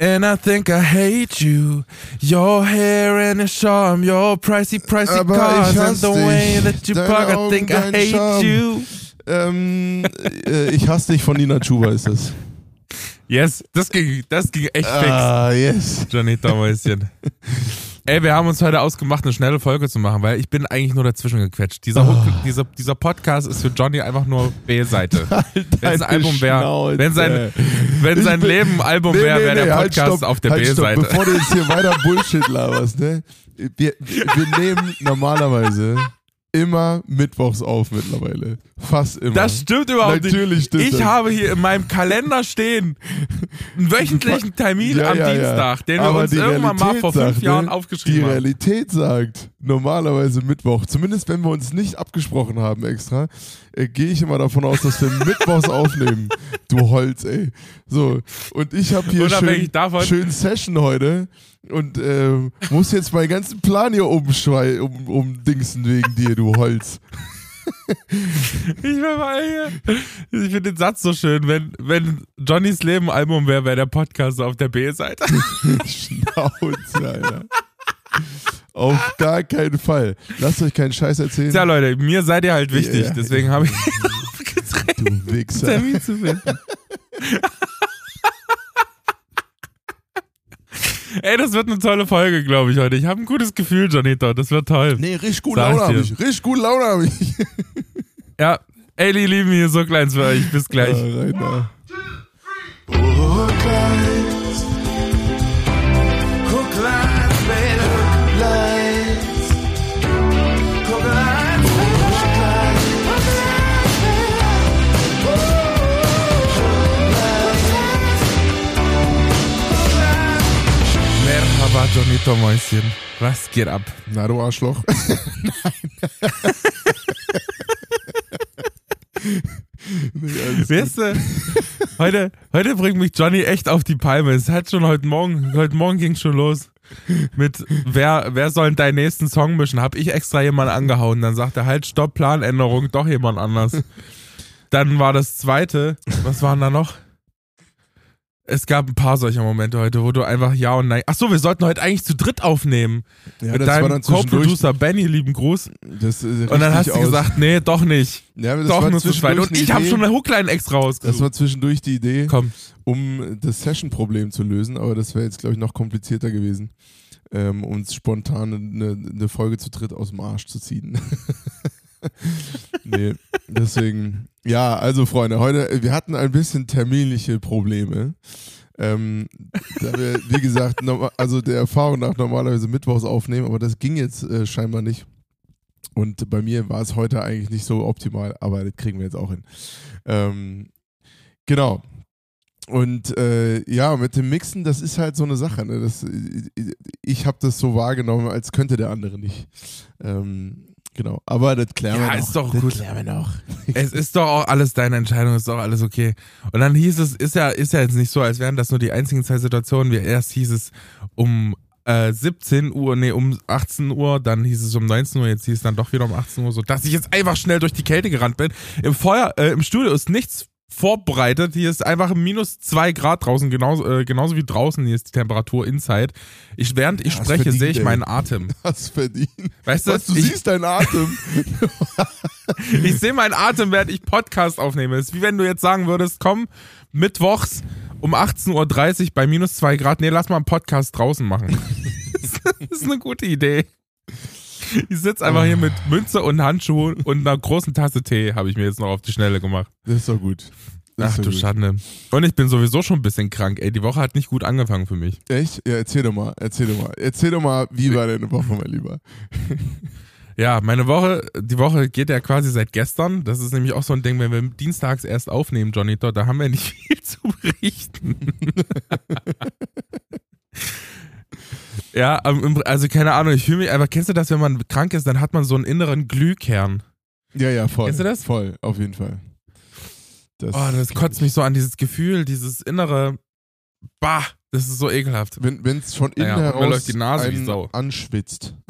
And I think I hate you. Your hair and your charm, your pricey, pricey Aber cars, ich and the dich. way that you Deine park. I think I hate Charme. you. Ähm, äh, ich hasse dich von Nina Chuba ist das. Yes, das ging, das ging echt fix. Ah, yes. Johnny Daumäuschen. Ey, wir haben uns heute ausgemacht, eine schnelle Folge zu machen, weil ich bin eigentlich nur dazwischen gequetscht. Dieser, Hook, dieser, dieser Podcast ist für Johnny einfach nur B-Seite. Wenn es ein Album wäre, wenn sein, wenn sein bin- Leben Album Nee, wäre, nee, wäre nee, der halt, Podcast stopp, auf der halt, B-Seite. Bevor du jetzt hier weiter Bullshit laberst, ne? Wir, wir nehmen normalerweise immer mittwochs auf mittlerweile. Fast immer. Das stimmt überhaupt Natürlich nicht. stimmt ich das. habe hier in meinem Kalender stehen einen wöchentlichen Termin Ja, am ja, ja. Dienstag, den wir Aber uns die irgendwann mal Realität vor fünf sagt, Jahren ne? aufgeschrieben Die haben. Realität sagt normalerweise Mittwoch, zumindest wenn wir uns nicht abgesprochen haben extra, äh, gehe ich immer davon aus, dass wir mittwochs aufnehmen. Du Holz, ey. So, und ich habe hier schön, schön Session heute und ähm, muss jetzt meinen ganzen Plan hier umschwei um, umdingsen wegen dir, du Holz. Ich, bin mal hier. ich finde den Satz so schön, wenn, wenn Johnnys Leben Album wäre, wäre der Podcast auf der B-Seite. Schnauze, Alter. Auf gar keinen Fall. Lasst euch keinen Scheiß erzählen. Tja, Leute, mir seid ihr halt wichtig, Ja. deswegen habe ich aufgedreht, du Wichser. Termin zu finden. Ey, das wird eine tolle Folge, glaube ich, heute. Ich habe ein gutes Gefühl, Janito. Das wird toll. Nee, richtig gut Laune habe ich. Richtig gut Laune habe ich. Ja, ey, die lieben hier so kleins für euch. Bis gleich. Ja, rein da. Merhaba, Janito Mäuschen. Was geht ab? Na, du Arschloch. alles Weißt du, heute, heute bringt mich Johnny echt auf die Palme. Es hat schon heute Morgen, heute Morgen ging schon los. Mit wer, wer soll deinen nächsten Song mischen? Hab ich extra jemanden angehauen. Dann sagt er halt, Stopp, Planänderung, doch jemand anders. Dann war das zweite, was waren da noch? Es gab ein paar solcher Momente heute, wo du einfach Ja und Nein. Ach so, wir sollten heute eigentlich zu dritt aufnehmen. Ja, mit das deinem. Co-Producer Benny, lieben Gruß. Das, äh, Und dann hast du gesagt, nee, doch nicht. ja, aber das doch nur zu zweit. zwischendurch Und ich habe schon eine Hookline extra Das ausgesucht. war zwischendurch die Idee, Komm. um das Session-Problem zu lösen, aber das wäre jetzt, glaube ich, noch komplizierter gewesen, ähm, uns spontan eine, eine Folge zu dritt aus dem Arsch zu ziehen. nee, deswegen, ja, also Freunde, heute, wir hatten ein bisschen terminliche Probleme. Ähm, da wir, wie gesagt, also der Erfahrung nach normalerweise mittwochs aufnehmen, aber das ging jetzt äh, scheinbar nicht. Und bei mir war es heute eigentlich nicht so optimal, aber das kriegen wir jetzt auch hin. Ähm, genau. Und äh, ja, mit dem Mixen, das ist halt so eine Sache. Ne? Das, ich habe das so wahrgenommen, als könnte der andere nicht. Ähm, genau. Aber das klären Ja, wir noch. ist doch das gut. klären wir noch. Es ist doch auch alles deine Entscheidung, ist doch alles okay. Und dann hieß es, ist ja, ist ja jetzt nicht so, als wären das nur die einzigen zwei Situationen. Wie erst hieß es um äh, 17 Uhr, nee, um 18 Uhr, dann hieß es um 19 Uhr, jetzt hieß es dann doch wieder um 18 Uhr, so dass ich jetzt einfach schnell durch die Kälte gerannt bin. Im Feuer, äh, im Studio ist nichts vorbereitet. Hier ist einfach minus zwei Grad draußen, genauso, äh, genauso wie draußen. Hier ist die Temperatur inside. Ich, während ich hast spreche, sehe ich meinen Atem. Hast verdient. Weißt du, Was, du ich, siehst deinen Atem. Ich sehe meinen Atem, während ich Podcast aufnehme. Es ist wie wenn du jetzt sagen würdest, komm, mittwochs um 18.30 Uhr bei minus zwei Grad, nee, lass mal einen Podcast draußen machen. das ist eine gute Idee. Ich sitze einfach hier mit Münze und Handschuhen und einer großen Tasse Tee, habe ich mir jetzt noch auf die Schnelle gemacht. Das ist doch gut. Das Ach du gut. Schande. Und ich bin sowieso schon ein bisschen krank, ey. Die Woche hat nicht gut angefangen für mich. Echt? Ja, erzähl doch mal. Erzähl doch mal. Erzähl doch mal, wie war deine Woche, mein Lieber? Ja, meine Woche, die Woche geht ja quasi seit gestern. Das ist nämlich auch so ein Ding, wenn wir dienstags erst aufnehmen, Johnny, da haben wir nicht viel zu berichten. ja, ähm, also keine Ahnung, ich fühle mich einfach, kennst du das, wenn man krank ist, dann hat man so einen inneren Glühkern. Ja, ja, voll. Kennst du das? Voll, auf jeden Fall. Das, Oh, das kotzt mich so an, dieses Gefühl, dieses innere, bah, das ist so ekelhaft. Wenn es von innen Ja, und mir heraus läuft die Nase wie einen Sau. anschwitzt.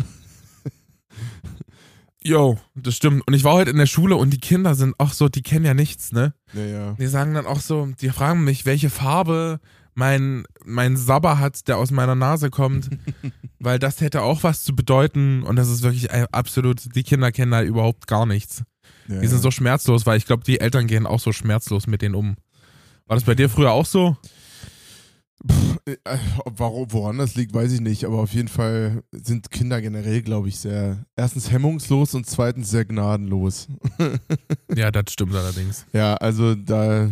Jo, das stimmt. Und ich war heute in der Schule und die Kinder sind auch so, die kennen ja nichts, ne? Ja, ja. Die sagen dann auch so, die fragen mich, welche Farbe mein, mein Sabberhat, der aus meiner Nase kommt, weil das hätte auch was zu bedeuten und das ist wirklich absolut, die Kinder kennen da überhaupt gar nichts. Ja, die sind so schmerzlos, weil ich glaube, die Eltern gehen auch so schmerzlos mit denen um. War das bei dir früher auch so? Pff, äh, warum, woran das liegt, weiß ich nicht, aber auf jeden Fall sind Kinder generell, glaube ich, sehr, erstens hemmungslos und zweitens sehr gnadenlos. ja, das stimmt allerdings. Ja, also da,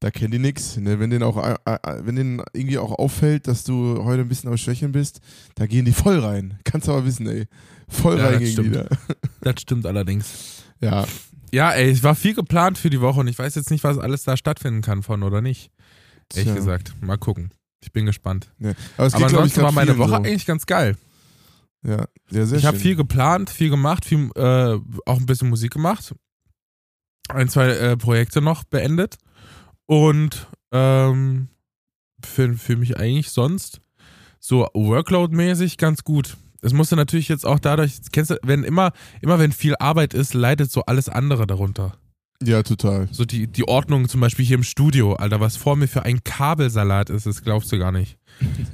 da kennen die nichts. Ne? Wenn denen auch, äh, äh, wenn denen irgendwie auch auffällt, dass du heute ein bisschen am Schwächeln bist, da gehen die voll rein. Kannst aber wissen, ey. Voll ja, rein gegen stimmt. die da. Das stimmt allerdings. Ja. Ja, ey, es war viel geplant für die Woche und ich weiß jetzt nicht, was alles da stattfinden kann von oder nicht. Ehrlich gesagt. Mal gucken. Ich bin gespannt. Ja. Aber, es Aber geht, ansonsten ich, war meine Woche so. eigentlich ganz geil. Ja, sehr, sehr Ich habe viel geplant, viel gemacht, viel, äh, auch ein bisschen Musik gemacht. Ein, zwei äh, Projekte noch beendet. Und ähm, für, für mich eigentlich sonst so Workload-mäßig ganz gut. Es musste natürlich jetzt auch dadurch, kennst du, wenn immer, immer wenn viel Arbeit ist, leidet so alles andere darunter. Ja, total. So die, die Ordnung zum Beispiel hier im Studio, Alter, was vor mir für ein Kabelsalat ist, das glaubst du gar nicht.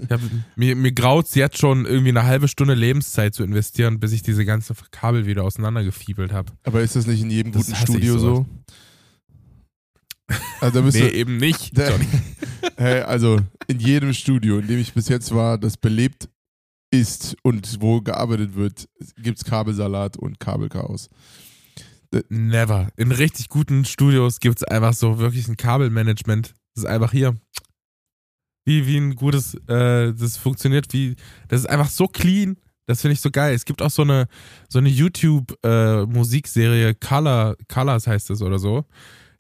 Ich hab, mir mir graut es jetzt schon, irgendwie eine halbe Stunde Lebenszeit zu investieren, bis ich diese ganzen Kabel wieder auseinandergefiebelt habe. Aber ist das nicht in jedem Das guten Studio so? Also, da Nee, du, eben nicht. Johnny. hey, also in jedem Studio, in dem ich bis jetzt war, das belebt ist und wo gearbeitet wird, gibt es Kabelsalat und Kabelchaos. Never. In richtig guten Studios gibt es einfach so wirklich ein Kabelmanagement. Das ist einfach hier. Wie, wie ein gutes, äh, das funktioniert wie, das ist einfach so clean. Das finde ich so geil. Es gibt auch so eine, so eine YouTube-Musikserie, Color, Colors heißt es oder so.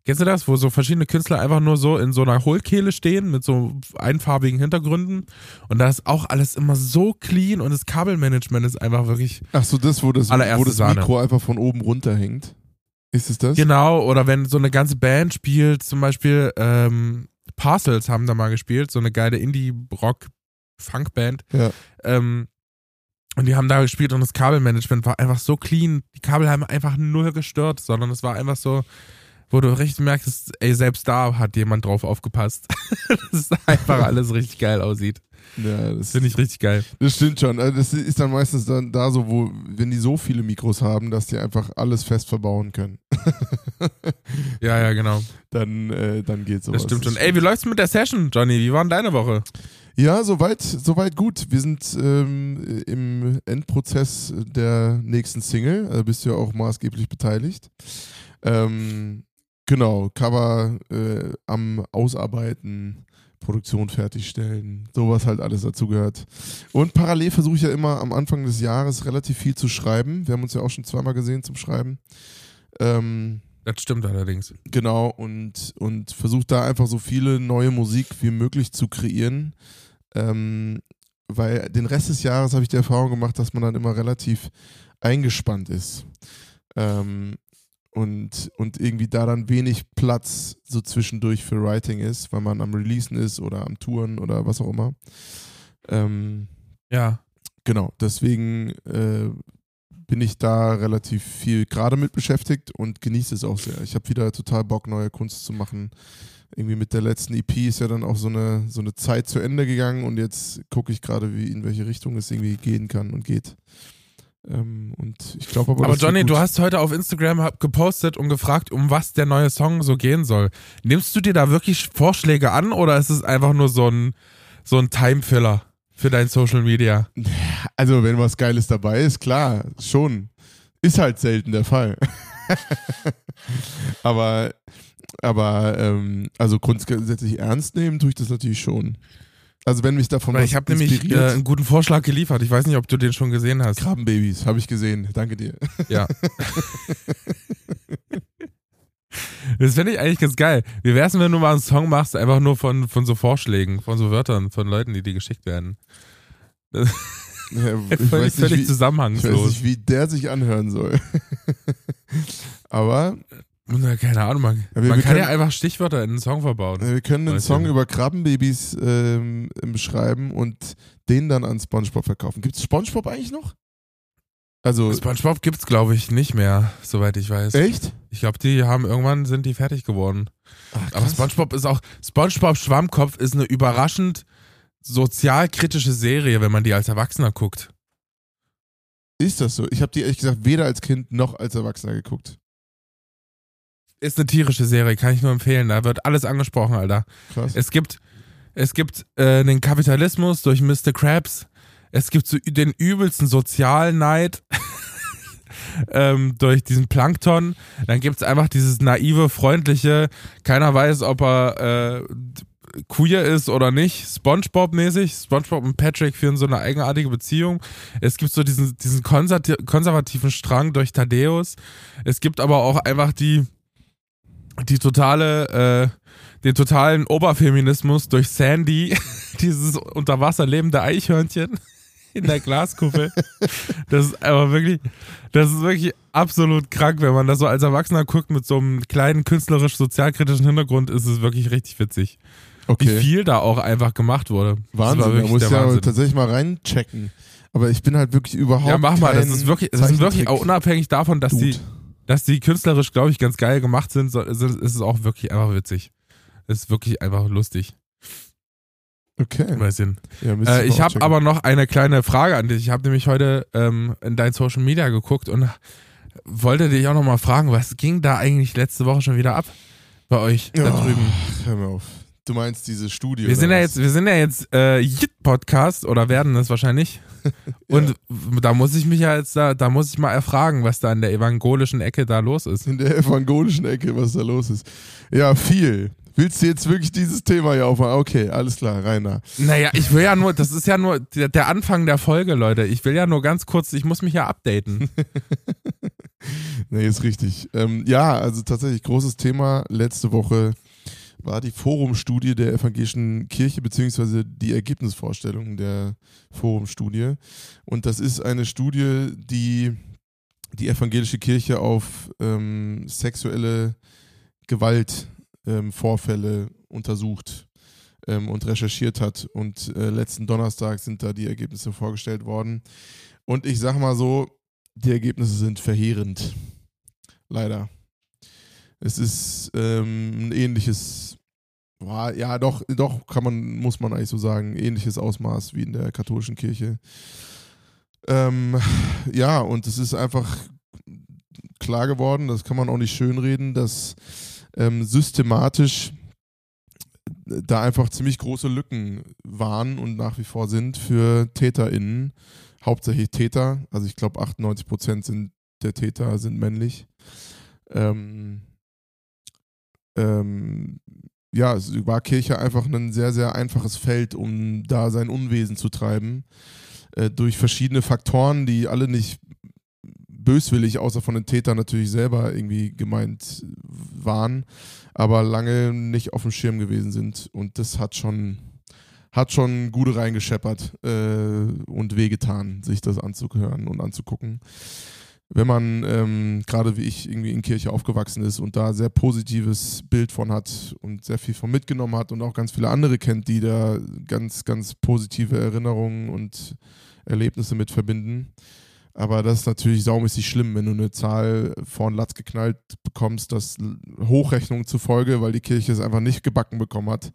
Kennst du das? Wo so verschiedene Künstler einfach nur so in so einer Hohlkehle stehen mit so einfarbigen Hintergründen. Und da ist auch alles immer so clean und das Kabelmanagement ist einfach wirklich Ach so, das, wo das, wo das. Mikro einfach von oben runterhängt. Ist es das? Genau, oder wenn so eine ganze Band spielt, zum Beispiel ähm, Parcels haben da mal gespielt, so eine geile Indie-Rock-Funk-Band. Ja. Ähm, und die haben da gespielt und das Kabelmanagement war einfach so clean. Die Kabel haben einfach null gestört, sondern es war einfach so, wo du richtig merkst, ey, selbst da hat jemand drauf aufgepasst. dass einfach alles richtig geil aussieht. Ja, das, Finde ich richtig geil. das stimmt schon. Also Das ist dann meistens dann da so, wo, wenn die so viele Mikros haben, dass die einfach alles fest verbauen können. Ja, ja, genau. dann, äh, dann geht sowas. Das stimmt schon. Ey, wie läuft's mit der Session, Johnny? Wie war denn deine Woche? Ja, soweit, soweit gut. Wir sind ähm, im Endprozess der nächsten Single. Also bist du ja auch maßgeblich beteiligt. Ähm, genau, Cover äh, am Ausarbeiten, Produktion fertigstellen, sowas halt alles dazu gehört. Und parallel versuche ich ja immer am Anfang des Jahres relativ viel zu schreiben. Wir haben uns ja auch schon zweimal gesehen zum Schreiben. Ähm, Das stimmt allerdings. Genau, und, und versucht da einfach so viele neue Musik wie möglich zu kreieren. Ähm, weil den Rest des Jahres habe ich die Erfahrung gemacht, dass man dann immer relativ eingespannt ist. Ähm, und, und irgendwie da dann wenig Platz so zwischendurch für Writing ist, weil man am Releasen ist oder am Touren oder was auch immer. Ähm, Ja. Genau, deswegen äh, bin ich da relativ viel gerade mit beschäftigt und genieße es auch sehr. Ich habe wieder total Bock, neue Kunst zu machen. Irgendwie mit der letzten EP ist ja dann auch so eine, so eine Zeit zu Ende gegangen und jetzt gucke ich gerade, wie in welche Richtung es irgendwie gehen kann und geht. Ähm, und ich glaube aber, Aber Johnny, du hast heute auf Instagram gepostet und gefragt, um was der neue Song so gehen soll. Nimmst du dir da wirklich Vorschläge an oder ist es einfach nur so ein, so ein Timefiller für dein Social Media? Also, wenn was Geiles dabei ist, klar, schon. Ist halt selten der Fall. aber, aber, ähm, also grundsätzlich ernst nehmen tue ich das natürlich schon. Also, wenn mich davon Weil ich habe nämlich äh, einen guten Vorschlag geliefert. Ich weiß nicht, ob du den schon gesehen hast. Krabbenbabys, habe ich gesehen. Danke dir. Ja. Das finde ich eigentlich ganz geil. Wie wär's denn, wenn du mal einen Song machst, einfach nur von, von so Vorschlägen, von so Wörtern, von Leuten, die dir geschickt werden? Ja, ich, Völlig, weiß nicht, völlig wie, ich weiß zusammenhangslos. nicht, wie der sich anhören soll. aber Na, keine Ahnung, man, Ja, wir- man wir kann können- ja einfach Stichwörter in einen Song verbauen. wir können einen Song über Krabbenbabys ähm, beschreiben und den dann an Spongebob verkaufen. Gibt es Spongebob eigentlich noch? Also, Spongebob gibt's, glaube ich, nicht mehr, soweit ich weiß. echt? Ich glaube, die haben irgendwann sind die fertig geworden. Ach, Aber SpongeBob ist auch SpongeBob Schwammkopf ist eine überraschend sozialkritische Serie, wenn man die als Erwachsener guckt. Ist das so? Ich habe die ehrlich gesagt weder als Kind noch als Erwachsener geguckt. Ist eine tierische Serie, kann ich nur empfehlen. Da wird alles angesprochen, Alter. Krass. Es gibt, es gibt äh, den Kapitalismus durch Mr. Krabs. Es gibt so den übelsten Sozialneid ähm, durch diesen Plankton. Dann gibt es einfach dieses naive, freundliche, keiner weiß, ob er äh, queer ist oder nicht, Spongebob-mäßig. Spongebob und Patrick führen so eine eigenartige Beziehung. Es gibt so diesen, diesen konservativen Strang durch Thaddeus. Es gibt aber auch einfach die, die totale, äh, den totalen Oberfeminismus durch Sandy, dieses unter Wasser lebende Eichhörnchen in der Glaskuppel. Das ist aber wirklich, das ist wirklich absolut krank, wenn man das so als Erwachsener guckt mit so einem kleinen künstlerisch-sozialkritischen Hintergrund, ist es wirklich richtig witzig. Okay. Wie viel da auch einfach gemacht wurde. Wahnsinn, da wirklich muss ich ja Wahnsinn. tatsächlich mal reinchecken. Aber ich bin halt wirklich überhaupt Ja, mach mal, das ist wirklich, das ist wirklich auch unabhängig davon, dass die, Dude. Dass die künstlerisch, glaube ich, ganz geil gemacht sind, so, ist es auch wirklich einfach witzig. Es ist wirklich einfach lustig. Okay. Ja, Äh, ich habe aber noch eine kleine Frage an dich. Ich habe nämlich heute ähm, in dein Social Media geguckt und wollte dich auch noch mal fragen, was ging da eigentlich letzte Woche schon wieder ab bei euch da Oh, drüben? Hör mir auf. Du meinst diese Studie. Wir sind ja jetzt, wir sind ja jetzt äh, Jit-Podcast oder werden es wahrscheinlich. Und da muss ich mich ja jetzt da, da muss ich mal erfragen, was da in der evangelischen Ecke da los ist. In der evangelischen Ecke, was da los ist. Ja, viel. Willst du jetzt wirklich dieses Thema hier aufmachen? Okay, alles klar, Rainer. Naja, ich will ja nur, das ist ja nur der, der Anfang der Folge, Leute. Ich will ja nur ganz kurz, ich muss mich ja updaten. Nee, ist richtig. Ähm, ja, also tatsächlich großes Thema letzte Woche war die Forumstudie der evangelischen Kirche, beziehungsweise die Ergebnisvorstellung der Forumstudie. Und das ist eine Studie, die die evangelische Kirche auf ähm, sexuelle Gewaltvorfälle ähm, untersucht ähm, und recherchiert hat. Und äh, letzten Donnerstag sind da die Ergebnisse vorgestellt worden. Und ich sag mal so, die Ergebnisse sind verheerend. Leider. Es ist ähm, ein ähnliches, boah, ja doch, doch kann man, muss man eigentlich so sagen, ähnliches Ausmaß wie in der katholischen Kirche. Ähm, ja, und es ist einfach klar geworden, das kann man auch nicht schönreden, dass ähm, systematisch da einfach ziemlich große Lücken waren und nach wie vor sind für TäterInnen, hauptsächlich Täter, also ich glaube 98 Prozent der Täter sind männlich. Ähm, ähm, ja, es war Kirche einfach ein sehr, sehr einfaches Feld, um da sein Unwesen zu treiben. Äh, durch verschiedene Faktoren, die alle nicht böswillig, außer von den Tätern natürlich selber irgendwie gemeint waren, aber lange nicht auf dem Schirm gewesen sind. Und das hat schon, hat schon gut reingescheppert äh, und wehgetan, sich das anzuhören und anzugucken wenn man ähm, gerade wie ich irgendwie in Kirche aufgewachsen ist und da sehr positives Bild von hat und sehr viel von mitgenommen hat und auch ganz viele andere kennt, die da ganz, ganz positive Erinnerungen und Erlebnisse mit verbinden. Aber das ist natürlich saumäßig schlimm, wenn du eine Zahl vorn Latz geknallt bekommst, das Hochrechnung zufolge, weil die Kirche es einfach nicht gebacken bekommen hat,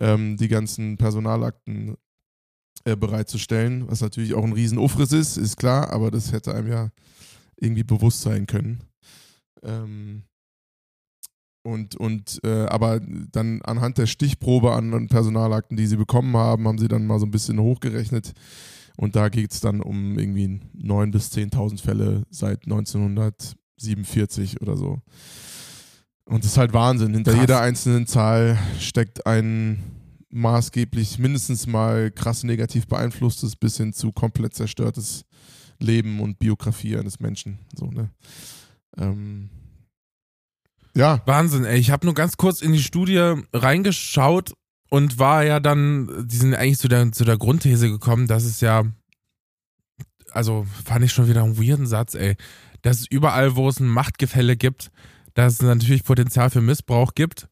ähm, die ganzen Personalakten äh, bereitzustellen, was natürlich auch ein Riesenufriss ist, ist klar, aber das hätte einem ja irgendwie bewusst sein können. Ähm, und, und äh, aber dann anhand der Stichprobe an, Personalakten, die sie bekommen haben, haben sie dann mal so ein bisschen hochgerechnet. Und da geht es dann um irgendwie 9.000 bis 10.000 Fälle seit 1947 oder so. Und das ist halt Wahnsinn. Hinter Krass. jeder einzelnen Zahl steckt ein maßgeblich mindestens mal krass negativ beeinflusstes bis hin zu komplett zerstörtes Leben und Biografie eines Menschen. So, ne? Ähm, ja, Wahnsinn, ey. Ich habe nur ganz kurz in die Studie reingeschaut und war ja dann, die sind eigentlich zu der, zu der Grundthese gekommen, dass es ja, also fand ich schon wieder einen weirden Satz, ey, dass es überall, wo es ein Machtgefälle gibt, dass es natürlich Potenzial für Missbrauch gibt.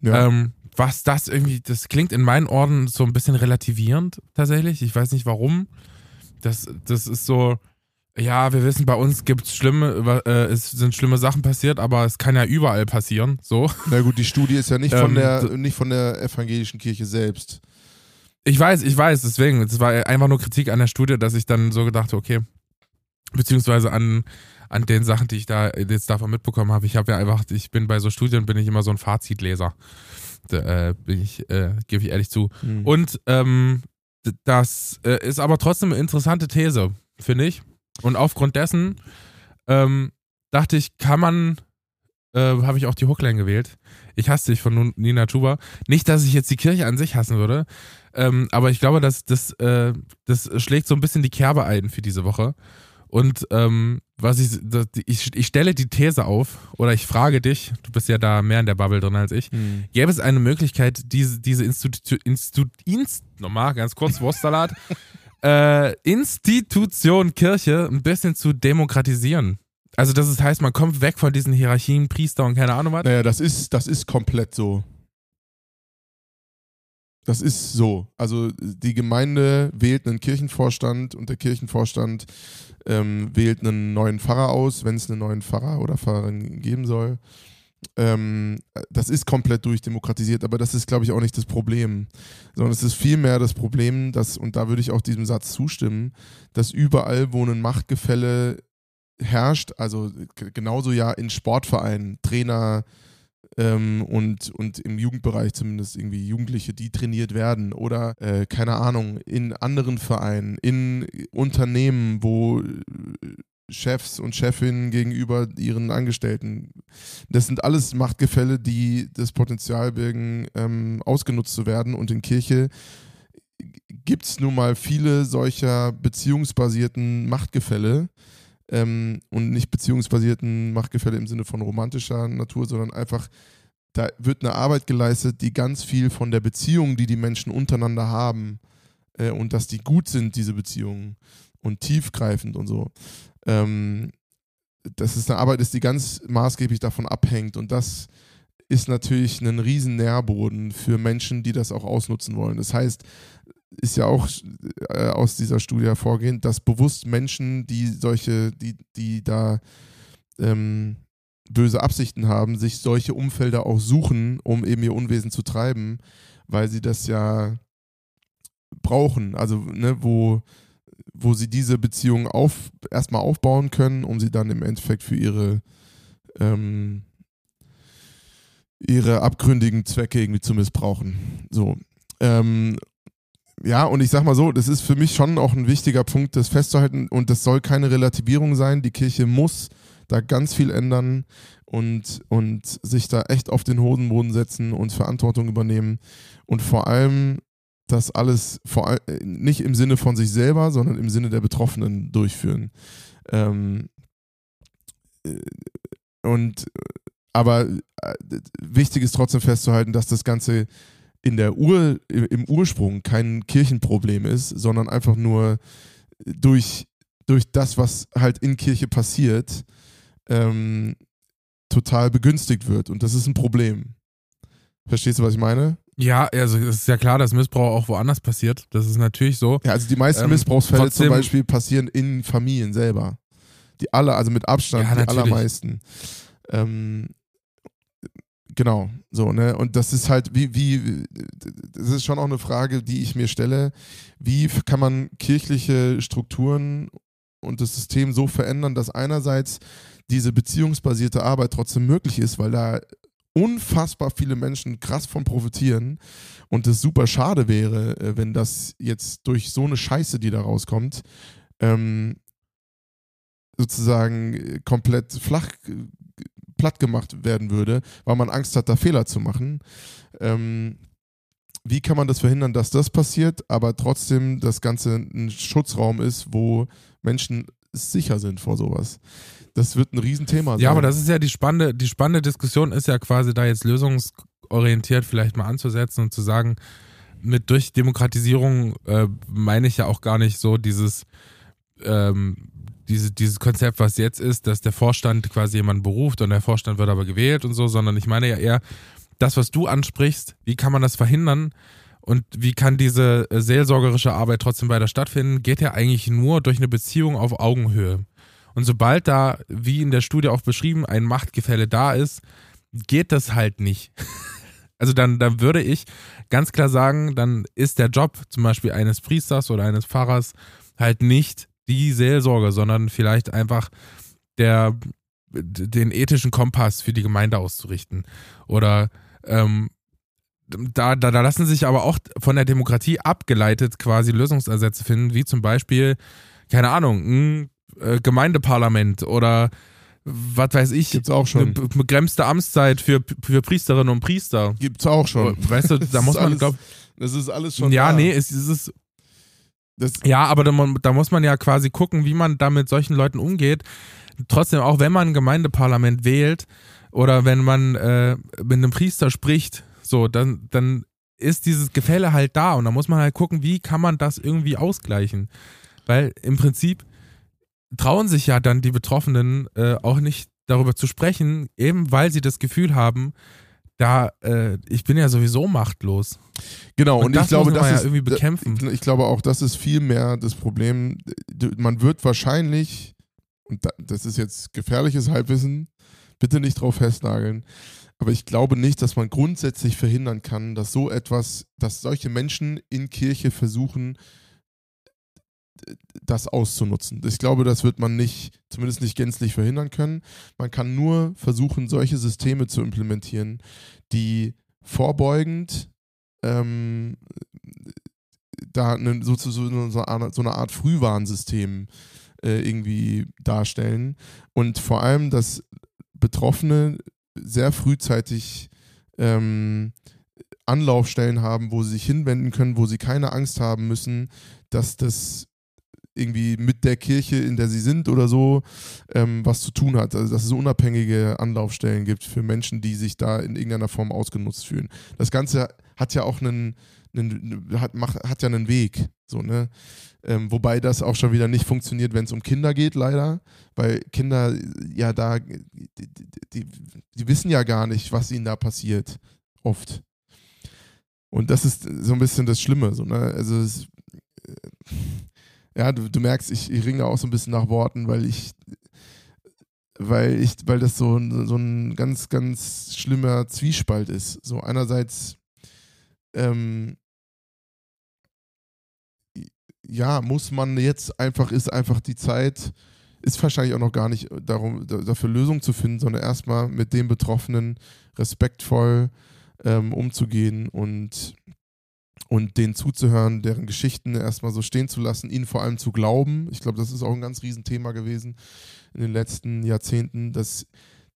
ja. Ähm, was das irgendwie, das klingt in meinen Ohren so ein bisschen relativierend tatsächlich. Ich weiß nicht warum. Das, das ist so, Ja, wir wissen, bei uns gibt's schlimme, äh, es sind schlimme Sachen passiert, aber es kann ja überall passieren. So. Na gut, die Studie ist ja nicht von ähm, der nicht von der evangelischen Kirche selbst. Ich weiß, ich weiß, deswegen. Es war einfach nur Kritik an der Studie, dass ich dann so gedacht, okay, beziehungsweise an, an den Sachen, die ich da jetzt davon mitbekommen habe. Ich habe ja einfach, ich bin bei so Studien, bin ich immer so ein Fazitleser. Da, äh, bin ich, äh, gebe ich ehrlich zu. Mhm. Und ähm, das äh, ist aber trotzdem eine interessante These, finde ich. Und aufgrund dessen ähm, dachte ich, kann man, äh, habe ich auch die Hookline gewählt. Ich hasse dich von Nina Chuba. Nicht, dass ich jetzt die Kirche an sich hassen würde, ähm, aber ich glaube, dass das, äh, das schlägt so ein bisschen die Kerbe ein für diese Woche. Und ähm, was ich, ich, ich stelle die These auf, oder ich frage dich, du bist ja da mehr in der Bubble drin als ich, hm. gäbe es eine Möglichkeit, diese, diese Institution, Institu, Inst, nochmal, ganz kurz, Wurstsalat, äh, Institution Kirche ein bisschen zu demokratisieren. Also das ist, heißt, man kommt weg von diesen Hierarchien, Priester und keine Ahnung was. Naja, das ist, das ist komplett so. Das ist so. Also die Gemeinde wählt einen Kirchenvorstand und der Kirchenvorstand ähm, wählt einen neuen Pfarrer aus, wenn es einen neuen Pfarrer oder Pfarrerin geben soll. Ähm, das ist komplett durchdemokratisiert, aber das ist, glaube ich, auch nicht das Problem. Sondern es ist vielmehr das Problem, dass, und da würde ich auch diesem Satz zustimmen, dass überall, wo ein Machtgefälle herrscht, also genauso ja in Sportvereinen, Trainer ähm, und, und im Jugendbereich zumindest irgendwie Jugendliche, die trainiert werden oder äh, keine Ahnung, in anderen Vereinen, in Unternehmen, wo Chefs und Chefinnen gegenüber ihren Angestellten. Das sind alles Machtgefälle, die das Potenzial birgen, ähm, ausgenutzt zu werden. Und in Kirche gibt es nun mal viele solcher beziehungsbasierten Machtgefälle. Ähm, und nicht beziehungsbasierten Machtgefälle im Sinne von romantischer Natur, sondern einfach, da wird eine Arbeit geleistet, die ganz viel von der Beziehung, die die Menschen untereinander haben, äh, und dass die gut sind, diese Beziehungen und tiefgreifend und so, ähm, dass es eine Arbeit ist, die ganz maßgeblich davon abhängt. Und das ist natürlich ein riesen Nährboden für Menschen, die das auch ausnutzen wollen. Das heißt, ist ja auch äh, aus dieser Studie hervorgehend, dass bewusst Menschen, die solche, die, die da ähm, böse Absichten haben, sich solche Umfelder auch suchen, um eben ihr Unwesen zu treiben, weil sie das ja brauchen. Also, ne, wo wo sie diese Beziehung auf, erstmal aufbauen können, um sie dann im Endeffekt für ihre, ähm, ihre abgründigen Zwecke irgendwie zu missbrauchen. So. Ähm, ja, und ich sag mal so, das ist für mich schon auch ein wichtiger Punkt, das festzuhalten. Und das soll keine Relativierung sein. Die Kirche muss da ganz viel ändern und, und sich da echt auf den Hosenboden setzen und Verantwortung übernehmen. Und vor allem das alles vor allem äh, nicht im Sinne von sich selber, sondern im Sinne der Betroffenen durchführen. Ähm, äh, und aber äh, wichtig ist trotzdem festzuhalten, dass das Ganze in der Ur, im Ursprung kein Kirchenproblem ist, sondern einfach nur durch, durch das, was halt in Kirche passiert, ähm, total begünstigt wird. Und das ist ein Problem. Verstehst du, was ich meine? Ja, also es ist ja klar, dass Missbrauch auch woanders passiert. Das ist natürlich so. Ja, also die meisten ähm, Missbrauchsfälle zum Beispiel passieren in Familien selber. Die alle, also mit Abstand, ja, die allermeisten. Ähm, genau, so, ne? Und das ist halt, wie, wie, das ist schon auch eine Frage, die ich mir stelle. Wie kann man kirchliche Strukturen und das System so verändern, dass einerseits diese beziehungsbasierte Arbeit trotzdem möglich ist, weil da unfassbar viele Menschen krass von profitieren und es super schade wäre, äh, wenn das jetzt durch so eine Scheiße, die da rauskommt, ähm, sozusagen äh, komplett flach äh, platt gemacht werden würde, weil man Angst hat, da Fehler zu machen. Ähm, wie kann man das verhindern, dass das passiert, aber trotzdem das Ganze ein Schutzraum ist, wo Menschen sicher sind vor sowas? Das wird ein Riesenthema sein. Ja, aber das ist ja die spannende, die spannende Diskussion ist ja quasi da jetzt lösungsorientiert vielleicht mal anzusetzen und zu sagen, mit durch Demokratisierung äh, meine ich ja auch gar nicht so dieses, ähm, diese, dieses Konzept, was jetzt ist, dass der Vorstand quasi jemanden beruft und der Vorstand wird aber gewählt und so, sondern ich meine ja eher, das, was du ansprichst, wie kann man das verhindern und wie kann diese seelsorgerische Arbeit trotzdem weiter stattfinden, geht ja eigentlich nur durch eine Beziehung auf Augenhöhe. Und sobald da, wie in der Studie auch beschrieben, ein Machtgefälle da ist, geht das halt nicht. Also dann, dann würde ich ganz klar sagen, dann ist der Job zum Beispiel eines Priesters oder eines Pfarrers halt nicht die Seelsorge, sondern vielleicht einfach der, den ethischen Kompass für die Gemeinde auszurichten. Oder ähm, da, da, da lassen sich aber auch von der Demokratie abgeleitet quasi Lösungsansätze finden, wie zum Beispiel, keine Ahnung, ein äh, Gemeindeparlament oder was weiß ich, Gibt's auch schon. eine begrenzte Amtszeit für, für Priesterinnen und Priester. Gibt's auch schon. Weißt du, da Das muss ist man, alles glaub, Das ist alles schon. ja, da. nee, es, es ist, Das, ja, aber da, da muss man ja quasi gucken, wie man da mit solchen Leuten umgeht. Trotzdem, auch wenn man ein Gemeindeparlament wählt oder wenn man äh, mit einem Priester spricht, so, dann, dann ist dieses Gefälle halt da und da muss man halt gucken, wie kann man das irgendwie ausgleichen. Weil im Prinzip trauen sich ja dann die Betroffenen äh, auch nicht darüber zu sprechen, eben weil sie das Gefühl haben, da, äh, ich bin ja sowieso machtlos. Genau, und, Und ich glaube, muss man das ja ist, irgendwie bekämpfen. Ich glaube auch, das ist viel mehr das Problem. Man wird wahrscheinlich, und da, das ist jetzt gefährliches Halbwissen, bitte nicht drauf festnageln, aber ich glaube nicht, dass man grundsätzlich verhindern kann, dass so etwas, dass solche Menschen in Kirche versuchen, das auszunutzen. Ich glaube, das wird man nicht, zumindest nicht gänzlich verhindern können. Man kann nur versuchen, solche Systeme zu implementieren, die vorbeugend ähm, da eine, sozusagen so eine, so eine Art Frühwarnsystem äh, irgendwie darstellen und vor allem, dass Betroffene sehr frühzeitig ähm, Anlaufstellen haben, wo sie sich hinwenden können, wo sie keine Angst haben müssen, dass das irgendwie mit der Kirche, in der sie sind oder so, ähm, was zu tun hat. Also dass es unabhängige Anlaufstellen gibt für Menschen, die sich da in irgendeiner Form ausgenutzt fühlen. Das Ganze hat ja auch einen, einen hat, macht, hat ja einen Weg. So, ne? Ähm, wobei das auch schon wieder nicht funktioniert, wenn es um Kinder geht, leider. Weil Kinder ja da, die, die, die wissen ja gar nicht, was ihnen da passiert. Oft. Und das ist so ein bisschen das Schlimme. So, ne? Also es, äh, ja, du, du merkst, ich, ich ringe auch so ein bisschen nach Worten, weil ich, weil ich, weil das so, so ein ganz, ganz schlimmer Zwiespalt ist. So einerseits, ähm, ja, muss man jetzt einfach, ist einfach die Zeit, ist wahrscheinlich auch noch gar nicht darum, da- dafür Lösungen zu finden, sondern erstmal mit den Betroffenen respektvoll ähm, umzugehen und, und denen zuzuhören, deren Geschichten erstmal so stehen zu lassen, ihnen vor allem zu glauben. Ich glaube, das ist auch ein ganz Riesenthema gewesen in den letzten Jahrzehnten, dass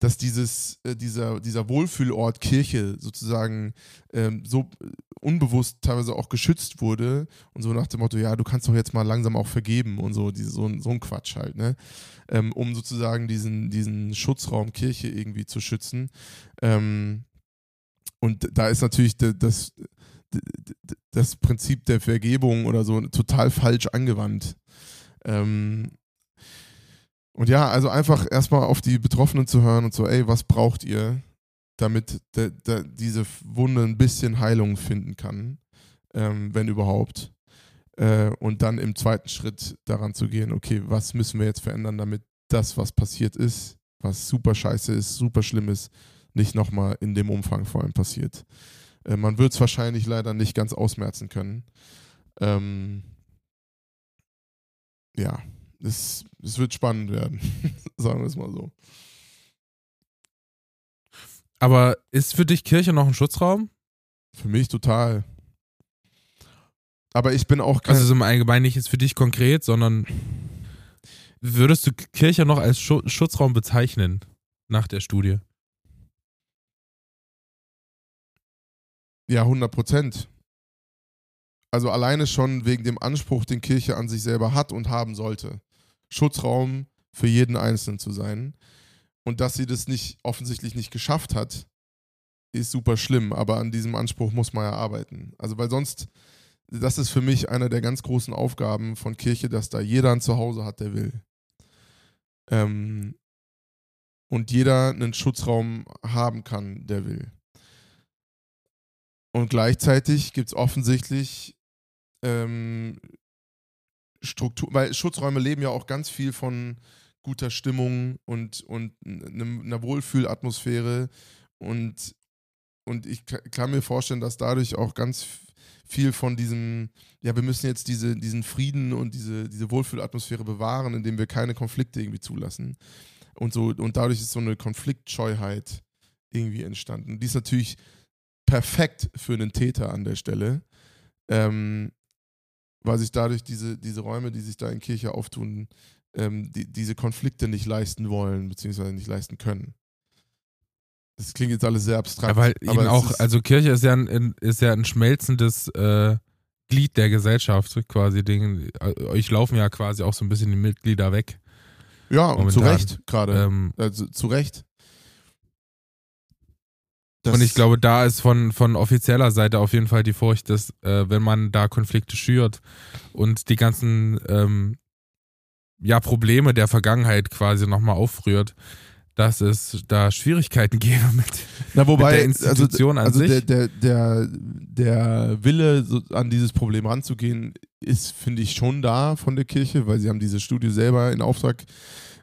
dass dieses, äh, dieser, dieser Wohlfühlort Kirche sozusagen ähm, so unbewusst teilweise auch geschützt wurde und so nach dem Motto, ja, du kannst doch jetzt mal langsam auch vergeben und so, diese, so, ein- so ein Quatsch halt, ne? Ähm, um sozusagen diesen, diesen Schutzraum Kirche irgendwie zu schützen. Ähm, und da ist natürlich das, das Prinzip der Vergebung oder so total falsch angewandt. Ähm, und ja, also einfach erstmal auf die Betroffenen zu hören und so, ey, was braucht ihr, damit de, de, diese Wunde ein bisschen Heilung finden kann, ähm, wenn überhaupt. Äh, und dann im zweiten Schritt daran zu gehen, okay, was müssen wir jetzt verändern, damit das, was passiert ist, was super scheiße ist, super schlimm ist, nicht nochmal in dem Umfang vor allem passiert. Äh, man wird es wahrscheinlich leider nicht ganz ausmerzen können. Ähm, ja, es, es wird spannend werden, sagen wir es mal so. Aber ist für dich Kirche noch ein Schutzraum? Für mich total. Aber ich bin auch kein, Also so im Allgemeinen nicht jetzt für dich konkret, sondern würdest du Kirche noch als Schu Schutzraum bezeichnen nach der Studie? Ja, 100 Prozent. Also alleine schon wegen dem Anspruch, den Kirche an sich selber hat und haben sollte. Schutzraum für jeden Einzelnen zu sein. Und dass sie das nicht offensichtlich nicht geschafft hat, ist super schlimm. Aber an diesem Anspruch muss man ja arbeiten. Also weil sonst, das ist für mich eine der ganz großen Aufgaben von Kirche, dass da jeder ein Zuhause hat, der will. Ähm, und jeder einen Schutzraum haben kann, der will. Und gleichzeitig gibt es offensichtlich ähm, Struktur, weil Schutzräume leben ja auch ganz viel von guter Stimmung und, und einer Wohlfühlatmosphäre. Und, und ich kann mir vorstellen, dass dadurch auch ganz viel von diesem, ja, wir müssen jetzt diese, diesen Frieden und diese, diese Wohlfühlatmosphäre bewahren, indem wir keine Konflikte irgendwie zulassen. Und, so, und dadurch ist so eine Konfliktscheuheit irgendwie entstanden. Die ist natürlich perfekt für einen Täter an der Stelle, ähm, weil sich dadurch diese, diese Räume, die sich da in Kirche auftun, ähm, die, diese Konflikte nicht leisten wollen, beziehungsweise nicht leisten können. Das klingt jetzt alles sehr abstrakt. Ja, weil eben auch, also Kirche ist ja ein, ist ja ein schmelzendes äh, Glied der Gesellschaft quasi. Den, euch laufen ja quasi auch so ein bisschen die Mitglieder weg. Ja, und zu Recht gerade. Ähm, also, zu Recht. Das und ich glaube, da ist von, von offizieller Seite auf jeden Fall die Furcht, dass äh, wenn man da Konflikte schürt und die ganzen ähm, ja, Probleme der Vergangenheit quasi nochmal aufrührt, dass es da Schwierigkeiten gäbe mit, Na, wobei, mit der Institution also, an also sich. Der, der, der, der Wille, so an dieses Problem ranzugehen, ist, finde ich, schon da von der Kirche, weil sie haben diese Studie selber in Auftrag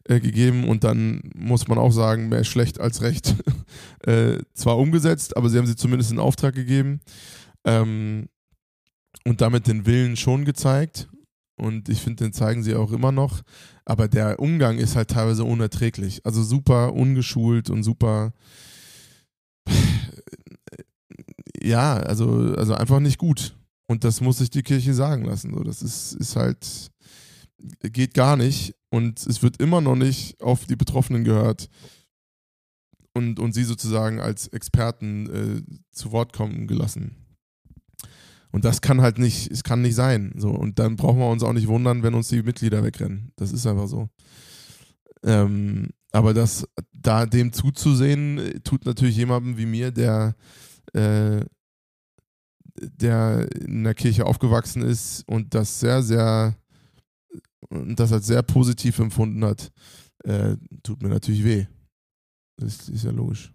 äh, gegeben und dann muss man auch sagen, mehr schlecht als recht. äh, zwar umgesetzt, aber sie haben sie zumindest in Auftrag gegeben ähm, und damit den Willen schon gezeigt. Und ich finde, den zeigen sie auch immer noch. Aber der Umgang ist halt teilweise unerträglich. Also super ungeschult und super. Ja, also, also einfach nicht gut. Und das muss sich die Kirche sagen lassen. So, das ist, ist halt, geht gar nicht. Und es wird immer noch nicht auf die Betroffenen gehört und, und sie sozusagen als Experten äh, zu Wort kommen gelassen. Und das kann halt nicht, es kann nicht sein. So. Und dann brauchen wir uns auch nicht wundern, wenn uns die Mitglieder wegrennen. Das ist einfach so. Ähm, aber das, da dem zuzusehen, tut natürlich jemandem wie mir, der, äh, der in der Kirche aufgewachsen ist und das sehr, sehr, und das als sehr positiv empfunden hat, äh, tut mir natürlich weh. Das ist ja logisch.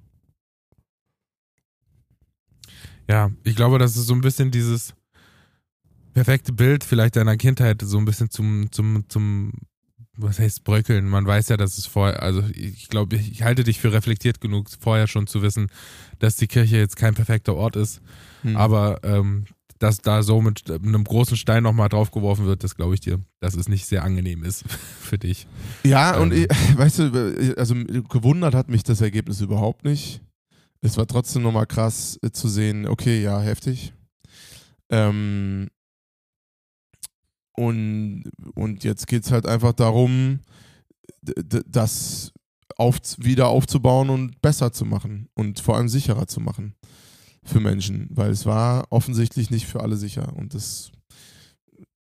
Ja, ich glaube, das ist so ein bisschen dieses perfekte Bild vielleicht deiner Kindheit so ein bisschen zum, zum, zum, was heißt bröckeln. Man weiß ja, dass es vorher, also ich glaube, ich halte dich für reflektiert genug, vorher schon zu wissen, dass die Kirche jetzt kein perfekter Ort ist. Hm. Aber ähm, dass da so mit einem großen Stein nochmal draufgeworfen wird, das glaube ich dir, dass es nicht sehr angenehm ist für dich. Ja, ähm, und ich, weißt du, also gewundert hat mich das Ergebnis überhaupt nicht es war trotzdem nochmal krass äh, zu sehen, okay, ja, heftig. Ähm, und, und jetzt geht es halt einfach darum, das auf, wieder aufzubauen und besser zu machen und vor allem sicherer zu machen für Menschen, weil es war offensichtlich nicht für alle sicher und das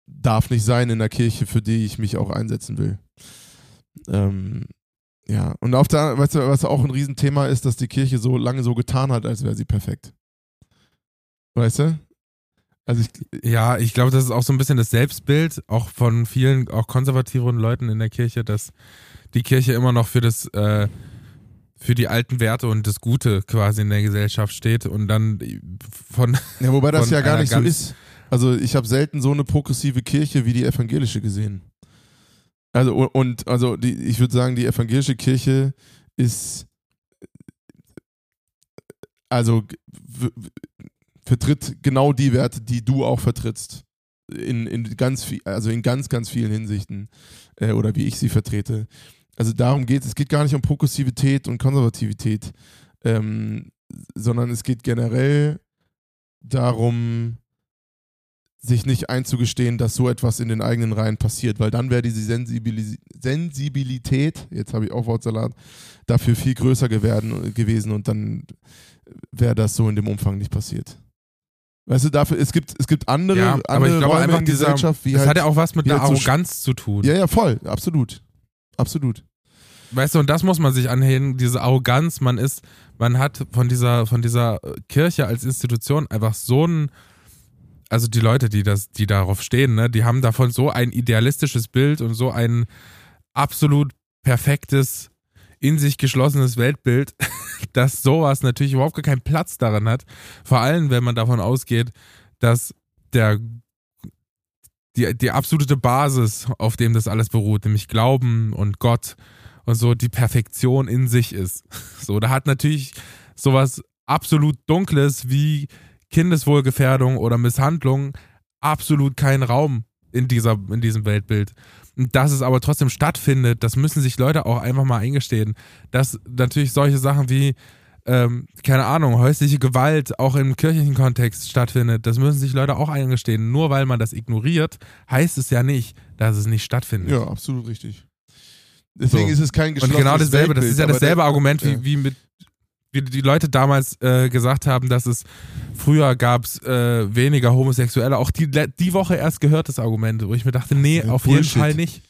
darf nicht sein in der Kirche, für die ich mich auch einsetzen will. Ähm, ja, und auf der, weißt du, was auch ein Riesenthema ist, dass die Kirche so lange so getan hat, als wäre sie perfekt. Weißt du? Also ich, ja, ich glaube, das ist auch so ein bisschen das Selbstbild, auch von vielen, auch konservativen Leuten in der Kirche, dass die Kirche immer noch für das, äh, für die alten Werte und das Gute quasi in der Gesellschaft steht und dann von. Ja, wobei das ja gar nicht so ist. Also ich habe selten so eine progressive Kirche wie die evangelische gesehen. Also und also die, ich würde sagen, die evangelische Kirche ist also vertritt genau die Werte, die du auch vertrittst. In, in ganz viel, also in ganz, ganz vielen Hinsichten. Äh, oder wie ich sie vertrete. Also darum geht es. Es geht gar nicht um Progressivität und Konservativität, ähm, sondern es geht generell darum, sich nicht einzugestehen, dass so etwas in den eigenen Reihen passiert, weil dann wäre diese Sensibilis Sensibilität, jetzt habe ich auch Wortsalat, dafür viel größer geworden, gewesen und dann wäre das so in dem Umfang nicht passiert. Weißt du, dafür, es gibt, es gibt andere, ja, andere aber ich glaube Räume einfach in Gesellschaft, wie Das halt, hat ja auch was mit einer halt Arroganz so zu tun. Ja, ja, voll, absolut. Absolut. Weißt du, und das muss man sich anheben, diese Arroganz, man ist, man hat von dieser, von dieser Kirche als Institution einfach so ein also die Leute, die das, die darauf stehen, ne, die haben davon so ein idealistisches Bild und so ein absolut perfektes, in sich geschlossenes Weltbild, dass sowas natürlich überhaupt gar keinen Platz darin hat. Vor allem, wenn man davon ausgeht, dass der die, die absolute Basis, auf dem das alles beruht, nämlich Glauben und Gott und so die Perfektion in sich ist. So, da hat natürlich sowas absolut Dunkles wie Kindeswohlgefährdung oder Misshandlung absolut keinen Raum in, dieser, in diesem Weltbild. Und dass es aber trotzdem stattfindet, das müssen sich Leute auch einfach mal eingestehen. Dass natürlich solche Sachen wie, ähm, keine Ahnung, häusliche Gewalt auch im kirchlichen Kontext stattfindet, das müssen sich Leute auch eingestehen. Nur weil man das ignoriert, heißt es ja nicht, dass es nicht stattfindet. Ja, absolut richtig. Deswegen so. ist es kein geschlossenes Und genau dasselbe, Weltbild, das ist ja dasselbe Argument wie, wie mit wie die Leute damals äh, gesagt haben, dass es früher gab es äh, weniger Homosexuelle. Auch die, die Woche erst gehört das Argument, wo ich mir dachte, nee, auf Bullshit. jeden Fall nicht.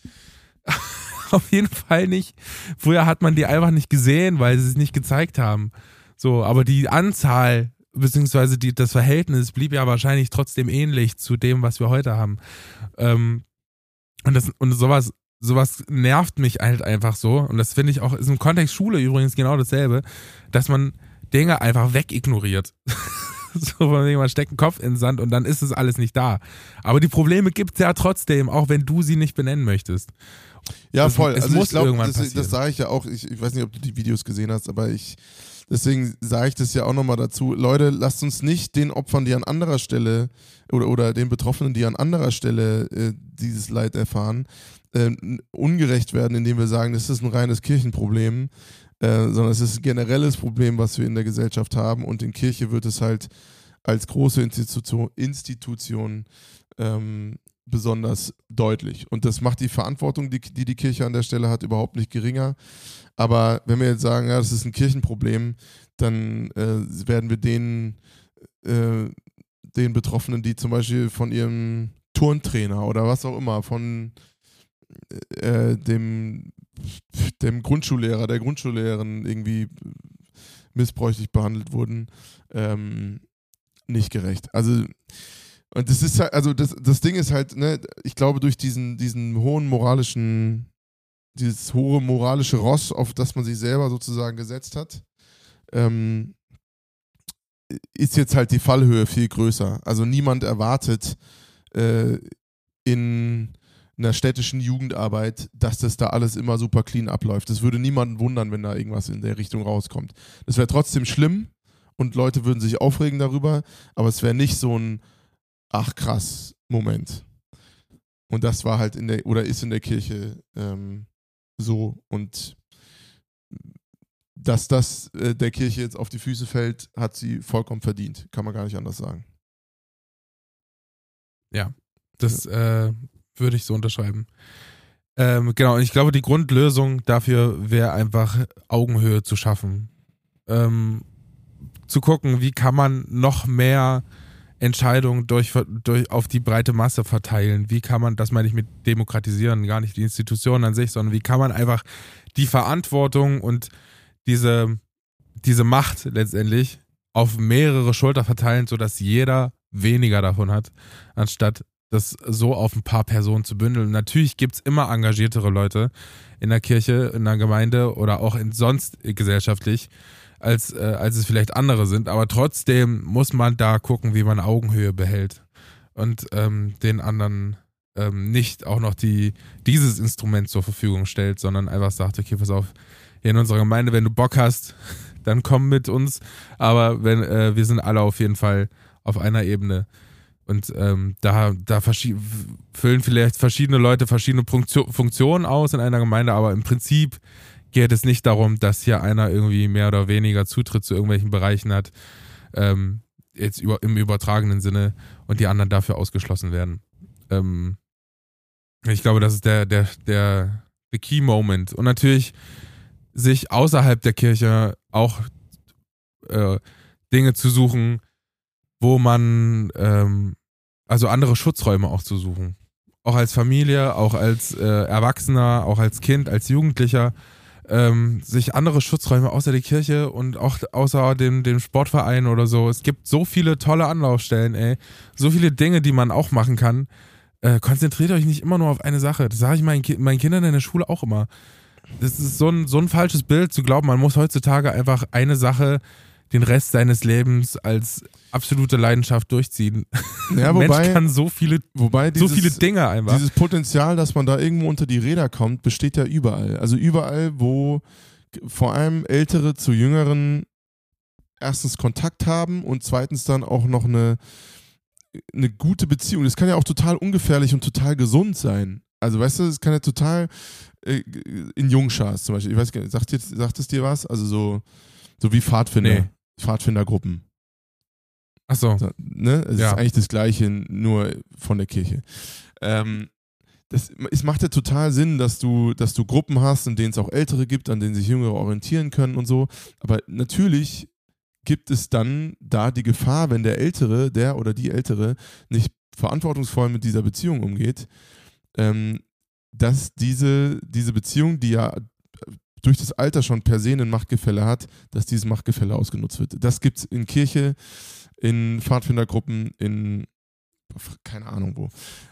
auf jeden Fall nicht. Früher hat man die einfach nicht gesehen, weil sie es nicht gezeigt haben. So, aber die Anzahl beziehungsweise die, das Verhältnis blieb ja wahrscheinlich trotzdem ähnlich zu dem, was wir heute haben. Ähm, und, das, und sowas sowas nervt mich halt einfach so. Und das finde ich auch, ist im Kontext Schule übrigens genau dasselbe, dass man Dinge einfach wegignoriert. so von wegen, man steckt einen Kopf in den Sand und dann ist es alles nicht da. Aber die Probleme gibt es ja trotzdem, auch wenn du sie nicht benennen möchtest. Ja, das, voll. Es also muss ich glaube, das, das sage ich ja auch. Ich, ich weiß nicht, ob du die Videos gesehen hast, aber ich, deswegen sage ich das ja auch nochmal dazu. Leute, lasst uns nicht den Opfern, die an anderer Stelle oder, oder den Betroffenen, die an anderer Stelle äh, dieses Leid erfahren, äh, ungerecht werden, indem wir sagen, das ist ein reines Kirchenproblem, äh, sondern es ist ein generelles Problem, was wir in der Gesellschaft haben. Und in Kirche wird es halt als große Institution, Institution ähm, besonders deutlich. Und das macht die Verantwortung, die, die, die Kirche an der Stelle hat, überhaupt nicht geringer. Aber wenn wir jetzt sagen, ja, das ist ein Kirchenproblem, dann äh, werden wir den, äh, den Betroffenen, die zum Beispiel von ihrem Turntrainer oder was auch immer, von äh, dem, dem Grundschullehrer, der Grundschullehrerin irgendwie missbräuchlich behandelt wurden, ähm, nicht gerecht. Also und das ist halt, also das, das Ding ist halt, ne, ich glaube, durch diesen, diesen hohen moralischen, dieses hohe moralische Ross, auf das man sich selber sozusagen gesetzt hat, ähm, ist jetzt halt die Fallhöhe viel größer. Also niemand erwartet äh, in in der städtischen Jugendarbeit, dass das da alles immer super clean abläuft. Das würde niemanden wundern, wenn da irgendwas in der Richtung rauskommt. Das wäre trotzdem schlimm und Leute würden sich aufregen darüber, aber es wäre nicht so ein ach krass Moment. Und das war halt in der, oder ist in der Kirche ähm, so. Und dass das äh, der Kirche jetzt auf die Füße fällt, hat sie vollkommen verdient. Kann man gar nicht anders sagen. Ja, das äh, würde ich so unterschreiben. Ähm, genau, und ich glaube, die Grundlösung dafür wäre einfach Augenhöhe zu schaffen. Ähm, zu gucken, wie kann man noch mehr Entscheidungen durch, durch, auf die breite Masse verteilen. Wie kann man, das meine ich mit demokratisieren, gar nicht die Institutionen an sich, sondern wie kann man einfach die Verantwortung und diese, diese Macht letztendlich auf mehrere Schulter verteilen, sodass jeder weniger davon hat, anstatt das so auf ein paar Personen zu bündeln. Natürlich gibt es immer engagiertere Leute in der Kirche, in der Gemeinde oder auch in sonst gesellschaftlich, als, äh, als es vielleicht andere sind. Aber trotzdem muss man da gucken, wie man Augenhöhe behält und ähm, den anderen ähm, nicht auch noch die, dieses Instrument zur Verfügung stellt, sondern einfach sagt, okay, pass auf, hier in unserer Gemeinde, wenn du Bock hast, dann komm mit uns. Aber wenn, äh, wir sind alle auf jeden Fall auf einer Ebene. Und ähm, da, da füllen vielleicht verschiedene Leute verschiedene Funktionen aus in einer Gemeinde, aber im Prinzip geht es nicht darum, dass hier einer irgendwie mehr oder weniger Zutritt zu irgendwelchen Bereichen hat, ähm, jetzt über, im übertragenen Sinne und die anderen dafür ausgeschlossen werden. Ähm, ich glaube, das ist der, der, der, der Key Moment. Und natürlich sich außerhalb der Kirche auch äh, Dinge zu suchen, wo man ähm, also andere Schutzräume auch zu suchen. Auch als Familie, auch als äh, Erwachsener, auch als Kind, als Jugendlicher, ähm, sich andere Schutzräume außer der Kirche und auch außer dem, dem Sportverein oder so. Es gibt so viele tolle Anlaufstellen, ey. So viele Dinge, die man auch machen kann. Äh, konzentriert euch nicht immer nur auf eine Sache. Das sage ich meinen, meinen Kindern in der Schule auch immer. Das ist so ein, so ein falsches Bild zu glauben, man muss heutzutage einfach eine Sache den Rest seines Lebens als absolute Leidenschaft durchziehen. Ja, Mensch wobei, kann so viele, wobei so dieses, viele Dinge einfach. dieses Potenzial, dass man da irgendwo unter die Räder kommt, besteht ja überall. Also überall, wo vor allem Ältere zu Jüngeren erstens Kontakt haben und zweitens dann auch noch eine, eine gute Beziehung. Das kann ja auch total ungefährlich und total gesund sein. Also weißt du, es kann ja total äh, in Jungschars zum Beispiel, ich weiß gar nicht, sagt, jetzt, sagt es dir was? Also so, so wie Pfadfinder, Nee. Pfadfindergruppen. Achso. So, ne? Es Ja. ist eigentlich das Gleiche, nur von der Kirche. Ähm, das, es macht ja total Sinn, dass du, dass du Gruppen hast, in denen es auch Ältere gibt, an denen sich Jüngere orientieren können und so. Aber natürlich gibt es dann da die Gefahr, wenn der Ältere, der oder die Ältere, nicht verantwortungsvoll mit dieser Beziehung umgeht, ähm, dass diese, diese Beziehung, die ja durch das Alter schon per se ein Machtgefälle hat, dass dieses Machtgefälle ausgenutzt wird. Das gibt es in Kirche, in Pfadfindergruppen, in keine Ahnung wo.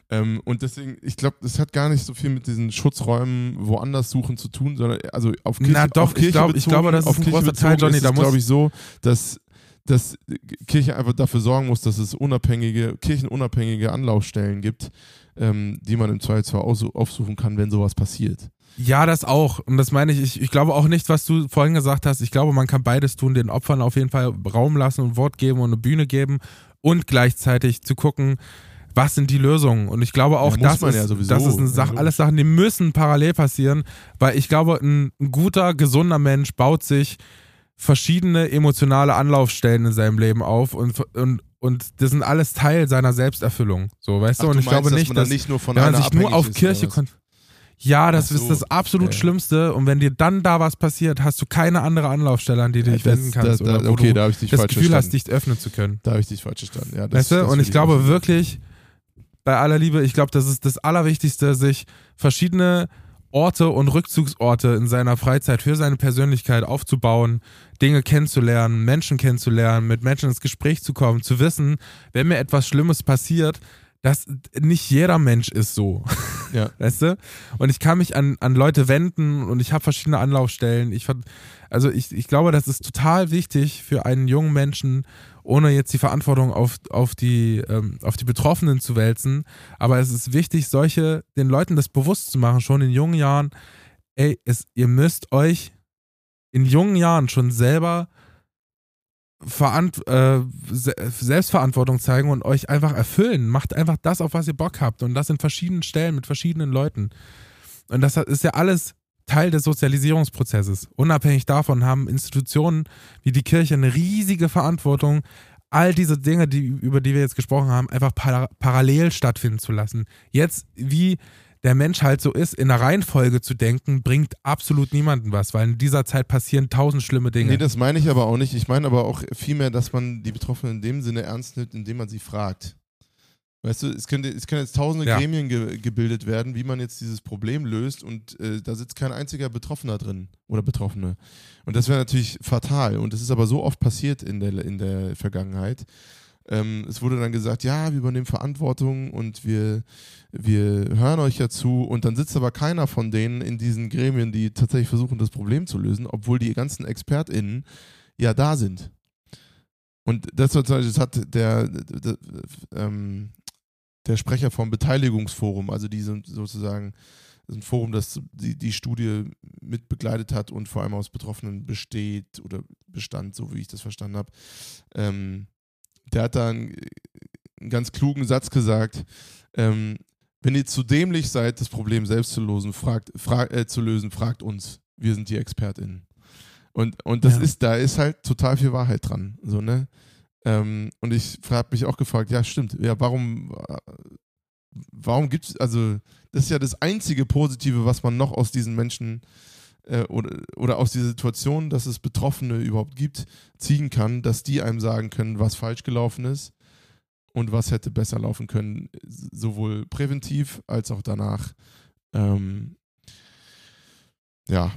Ähm, und deswegen, ich glaube, das hat gar nicht so viel mit diesen Schutzräumen woanders suchen zu tun, sondern also auf Kirche, Na doch, Kirche ich glaube- glaube, das ist auf ein Kirche großer Teil, Johnny, da glaube ich, so, dass, dass Kirche einfach dafür sorgen muss, dass es unabhängige, kirchenunabhängige Anlaufstellen gibt, ähm, die man im Zweifelsfall aufsuchen kann, wenn sowas passiert. Ja, das auch. Und das meine ich, ich, ich glaube auch nicht, was du vorhin gesagt hast. Ich glaube, man kann beides tun, den Opfern auf jeden Fall Raum lassen und Wort geben und eine Bühne geben und gleichzeitig zu gucken, was sind die Lösungen. Und ich glaube auch, Ja, das, man ist, ja sowieso. das ist eine Sache, alles Sachen, die müssen parallel passieren, weil ich glaube, ein, ein guter, gesunder Mensch baut sich verschiedene emotionale Anlaufstellen in seinem Leben auf und, und, und das sind alles Teil seiner Selbsterfüllung. So, weißt du? Ach, Und du ich glaube meinst, dass nicht, man dann dass, nicht nur von wenn man sich nur auf Kirche oder was? kon Ja, das Ach ist so. das absolut Ja. Schlimmste. Und wenn dir dann da was passiert, hast du keine andere Anlaufstelle, an die du Ja, dich das- wenden kannst. oder wo okay, da habe ich dich das falsch Gefühl hast, verstanden. dich öffnen zu können. Da habe ich dich falsch verstanden. Ja, das, Weißt du? Und ich glaube auch- wirklich, bei aller Liebe, ich glaube, das ist das Allerwichtigste, sich verschiedene Orte und Rückzugsorte in seiner Freizeit für seine Persönlichkeit aufzubauen, Dinge kennenzulernen, Menschen kennenzulernen, mit Menschen ins Gespräch zu kommen, zu wissen, wenn mir etwas Schlimmes passiert, dass nicht jeder Mensch ist so. Ja. Weißt du? Und ich kann mich an, an Leute wenden und ich habe verschiedene Anlaufstellen. Ich, also ich, ich glaube, das ist total wichtig für einen jungen Menschen, ohne jetzt die Verantwortung auf, auf, die, ähm, auf die Betroffenen zu wälzen. Aber es ist wichtig, solche, den Leuten das bewusst zu machen, schon in jungen Jahren, ey, es, ihr müsst euch in jungen Jahren schon selber Verant äh, Se Selbstverantwortung zeigen und euch einfach erfüllen. Macht einfach das, auf was ihr Bock habt. Und das in verschiedenen Stellen mit verschiedenen Leuten. Und das ist ja alles Teil des Sozialisierungsprozesses. Unabhängig davon haben Institutionen wie die Kirche eine riesige Verantwortung, all diese Dinge, die, über die wir jetzt gesprochen haben, einfach para parallel stattfinden zu lassen. Jetzt, wie der Mensch halt so ist, in der Reihenfolge zu denken, bringt absolut niemanden was, weil in dieser Zeit passieren tausend schlimme Dinge. Nee, das meine ich aber auch nicht. Ich meine aber auch vielmehr, dass man die Betroffenen in dem Sinne ernst nimmt, indem man sie fragt. Weißt du, es, könnte, es können jetzt tausende Ja. Gremien ge gebildet werden, wie man jetzt dieses Problem löst und äh, da sitzt kein einziger Betroffener drin oder Betroffene. Und das wäre natürlich fatal. Und das ist aber so oft passiert in der, in der Vergangenheit. Ähm, es wurde dann gesagt, ja, wir übernehmen Verantwortung und wir, wir hören euch ja zu. Und dann sitzt aber keiner von denen in diesen Gremien, die tatsächlich versuchen, das Problem zu lösen, obwohl die ganzen ExpertInnen ja da sind. Und das, das hat der, der, der, ähm, der Sprecher vom Beteiligungsforum, also die sind sozusagen das ist ein Forum, das die, die Studie mit begleitet hat und vor allem aus Betroffenen besteht oder bestand, so wie ich das verstanden habe. Ähm, der hat da einen, einen ganz klugen Satz gesagt. Ähm, wenn ihr zu dämlich seid, das Problem selbst zu lösen, fragt, fra äh, zu lösen, fragt uns. Wir sind die ExpertInnen. Und, und das Ja. ist, da ist halt total viel Wahrheit dran. So, ne? Ähm, und ich habe mich auch gefragt, ja, stimmt, ja, warum, warum gibt es, also, das ist ja das einzige Positive, was man noch aus diesen Menschen äh, oder, oder aus dieser Situation, dass es Betroffene überhaupt gibt, ziehen kann, dass die einem sagen können, was falsch gelaufen ist und was hätte besser laufen können, sowohl präventiv als auch danach. Ähm, ja.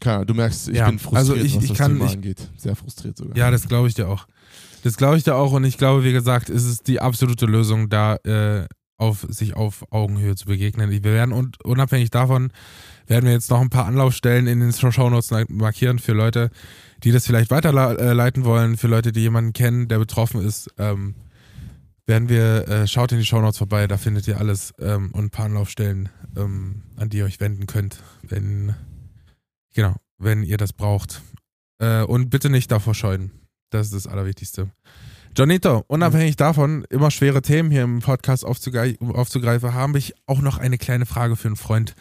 Klar, du merkst, ich Ja, bin frustriert, also ich- was ich das kann- Thema ich- angeht. Sehr frustriert sogar. Ja, das glaube ich dir auch. Das glaube ich dir auch und ich glaube, wie gesagt, ist es die absolute Lösung, da äh, auf sich auf Augenhöhe zu begegnen. Wir werden un unabhängig davon, werden wir jetzt noch ein paar Anlaufstellen in den Shownotes markieren für Leute, die das vielleicht weiterleiten wollen, für Leute, die jemanden kennen, der betroffen ist. Ähm, werden wir, äh, schaut in die Shownotes vorbei, da findet ihr alles ähm, und ein paar Anlaufstellen, ähm, an die ihr euch wenden könnt, wenn, genau, wenn ihr das braucht. Äh, und bitte nicht davor scheuen. Das ist das Allerwichtigste. Jonito, unabhängig davon, immer schwere Themen hier im Podcast aufzugreifen, habe ich auch noch eine kleine Frage für einen Freund,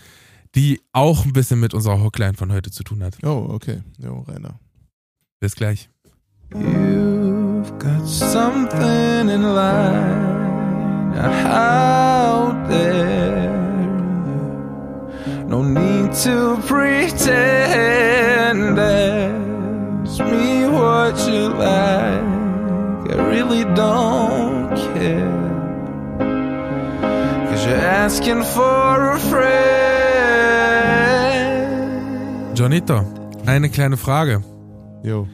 die auch ein bisschen mit unserer Hookline von heute zu tun hat. Oh, okay. Jo, Rainer. Bis gleich. You've got something in line out there. No need to pretend. Ask me what you like. I really don't care. Cause you're asking for a friend. Jonito, eine kleine Frage. Jo.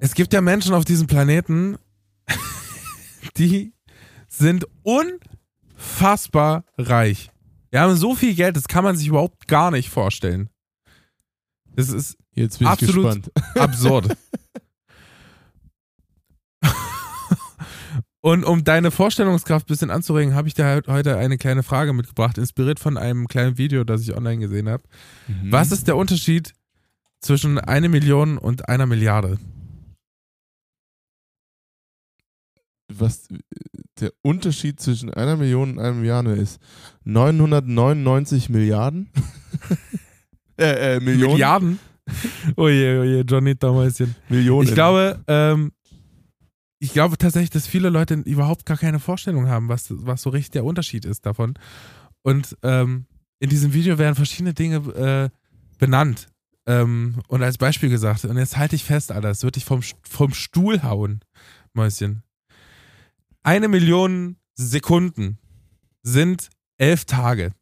Es gibt ja Menschen auf diesem Planeten, die sind unfassbar reich. Die haben so viel Geld, das kann man sich überhaupt gar nicht vorstellen. Das ist Jetzt bin ich absolut gespannt. absurd. Und um deine Vorstellungskraft ein bisschen anzuregen, habe ich dir halt heute eine kleine Frage mitgebracht, inspiriert von einem kleinen Video, das ich online gesehen habe. Mhm. Was ist der Unterschied zwischen einer Million und einer Milliarde? Was der Unterschied zwischen einer Million und einer Milliarde ist? 999 Milliarden? äh, äh, Millionen? Milliarden? Oje, oje, Johnny Dammäuschen. Millionen. Ich glaube, ähm, ich glaube tatsächlich, dass viele Leute überhaupt gar keine Vorstellung haben, was, was so richtig der Unterschied ist davon. Und ähm, in diesem Video werden verschiedene Dinge äh, benannt ähm, und als Beispiel gesagt. Und jetzt halte ich fest, Alter, es wird dich vom, vom Stuhl hauen, Mäuschen. Eine Million Sekunden sind elf Tage.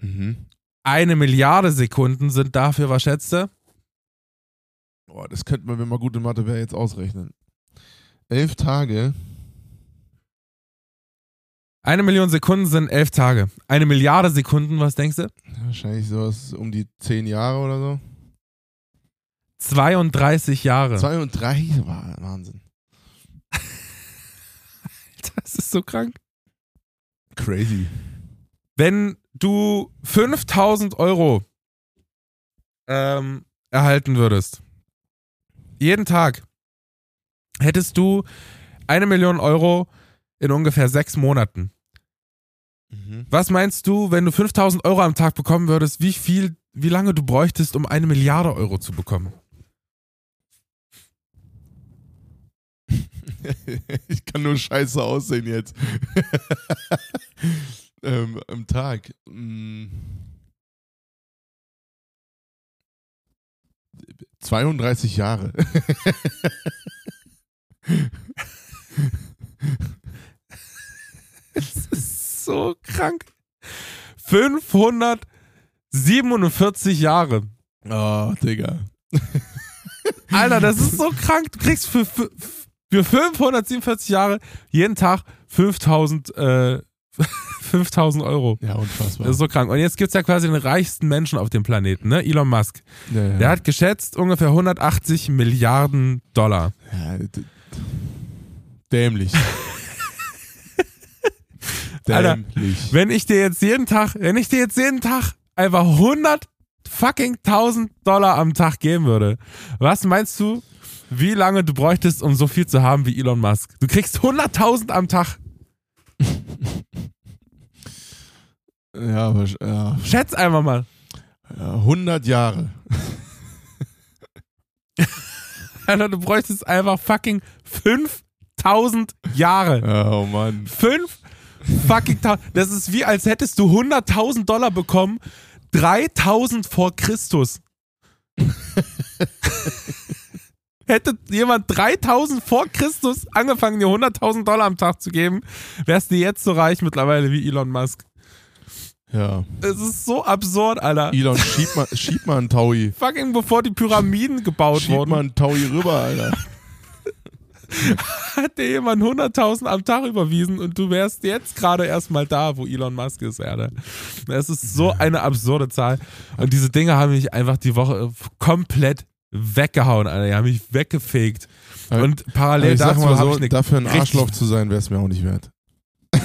Mhm. Eine Milliarde Sekunden sind dafür, was schätzt du? Boah, das könnte man, wenn man gute Mathe wäre, jetzt ausrechnen. Elf Tage. Eine Million Sekunden sind elf Tage. Eine Milliarde Sekunden, was denkst du? Wahrscheinlich sowas um die zehn Jahre oder so. 32 Jahre. 32? Wahnsinn. das ist so krank. Crazy. Wenn du 5000 Euro ähm, erhalten würdest, jeden Tag, hättest du eine Million Euro in ungefähr sechs Monaten. Mhm. Was meinst du, wenn du 5000 Euro am Tag bekommen würdest, wie viel, wie lange du bräuchtest, um eine Milliarde Euro zu bekommen? ich kann nur scheiße aussehen jetzt. ähm, am Tag. Mh. 32 Jahre. es ist so krank. 547 Jahre. Oh, Digga. Alter, das ist so krank. Du kriegst für, für, für 547 Jahre jeden Tag 5000, äh, 5000 Euro. Ja, unfassbar. Das ist so krank. Und jetzt gibt es ja quasi den reichsten Menschen auf dem Planeten, ne? Elon Musk. Ja, ja. Der hat geschätzt ungefähr 180 Milliarden Dollar. Ja, Dämlich. Alter, wenn ich dir jetzt jeden Tag, wenn ich dir jetzt jeden Tag einfach 100 fucking 1000 Dollar am Tag geben würde, was meinst du, wie lange du bräuchtest, um so viel zu haben wie Elon Musk? Du kriegst 100.000 am Tag. ja, aber, ja. Schätz einfach mal. Ja, 100 Jahre. Alter, du bräuchtest einfach fucking 5 1000 Jahre. Oh Mann. Fünf fucking tausend. Das ist wie, als hättest du 100.000 Dollar bekommen, 3000 vor Christus. Hätte jemand 3000 vor Christus angefangen, dir 100.000 Dollar am Tag zu geben, wärst du jetzt so reich mittlerweile wie Elon Musk. Ja. Es ist so absurd, Alter. Elon, schieb mal, schieb mal einen Taui. Fucking bevor die Pyramiden gebaut schieb wurden. Schieb mal einen Taui rüber, Alter. hat dir jemand 100.000 am Tag überwiesen und du wärst jetzt gerade erstmal da, wo Elon Musk ist, Alter. Das ist so eine absurde Zahl. Und diese Dinge haben mich einfach die Woche komplett weggehauen, Alter. Die haben mich weggefegt. Und parallel Also ich sag dazu mal so, dafür ein Arschloch zu sein, wäre es mir auch nicht wert.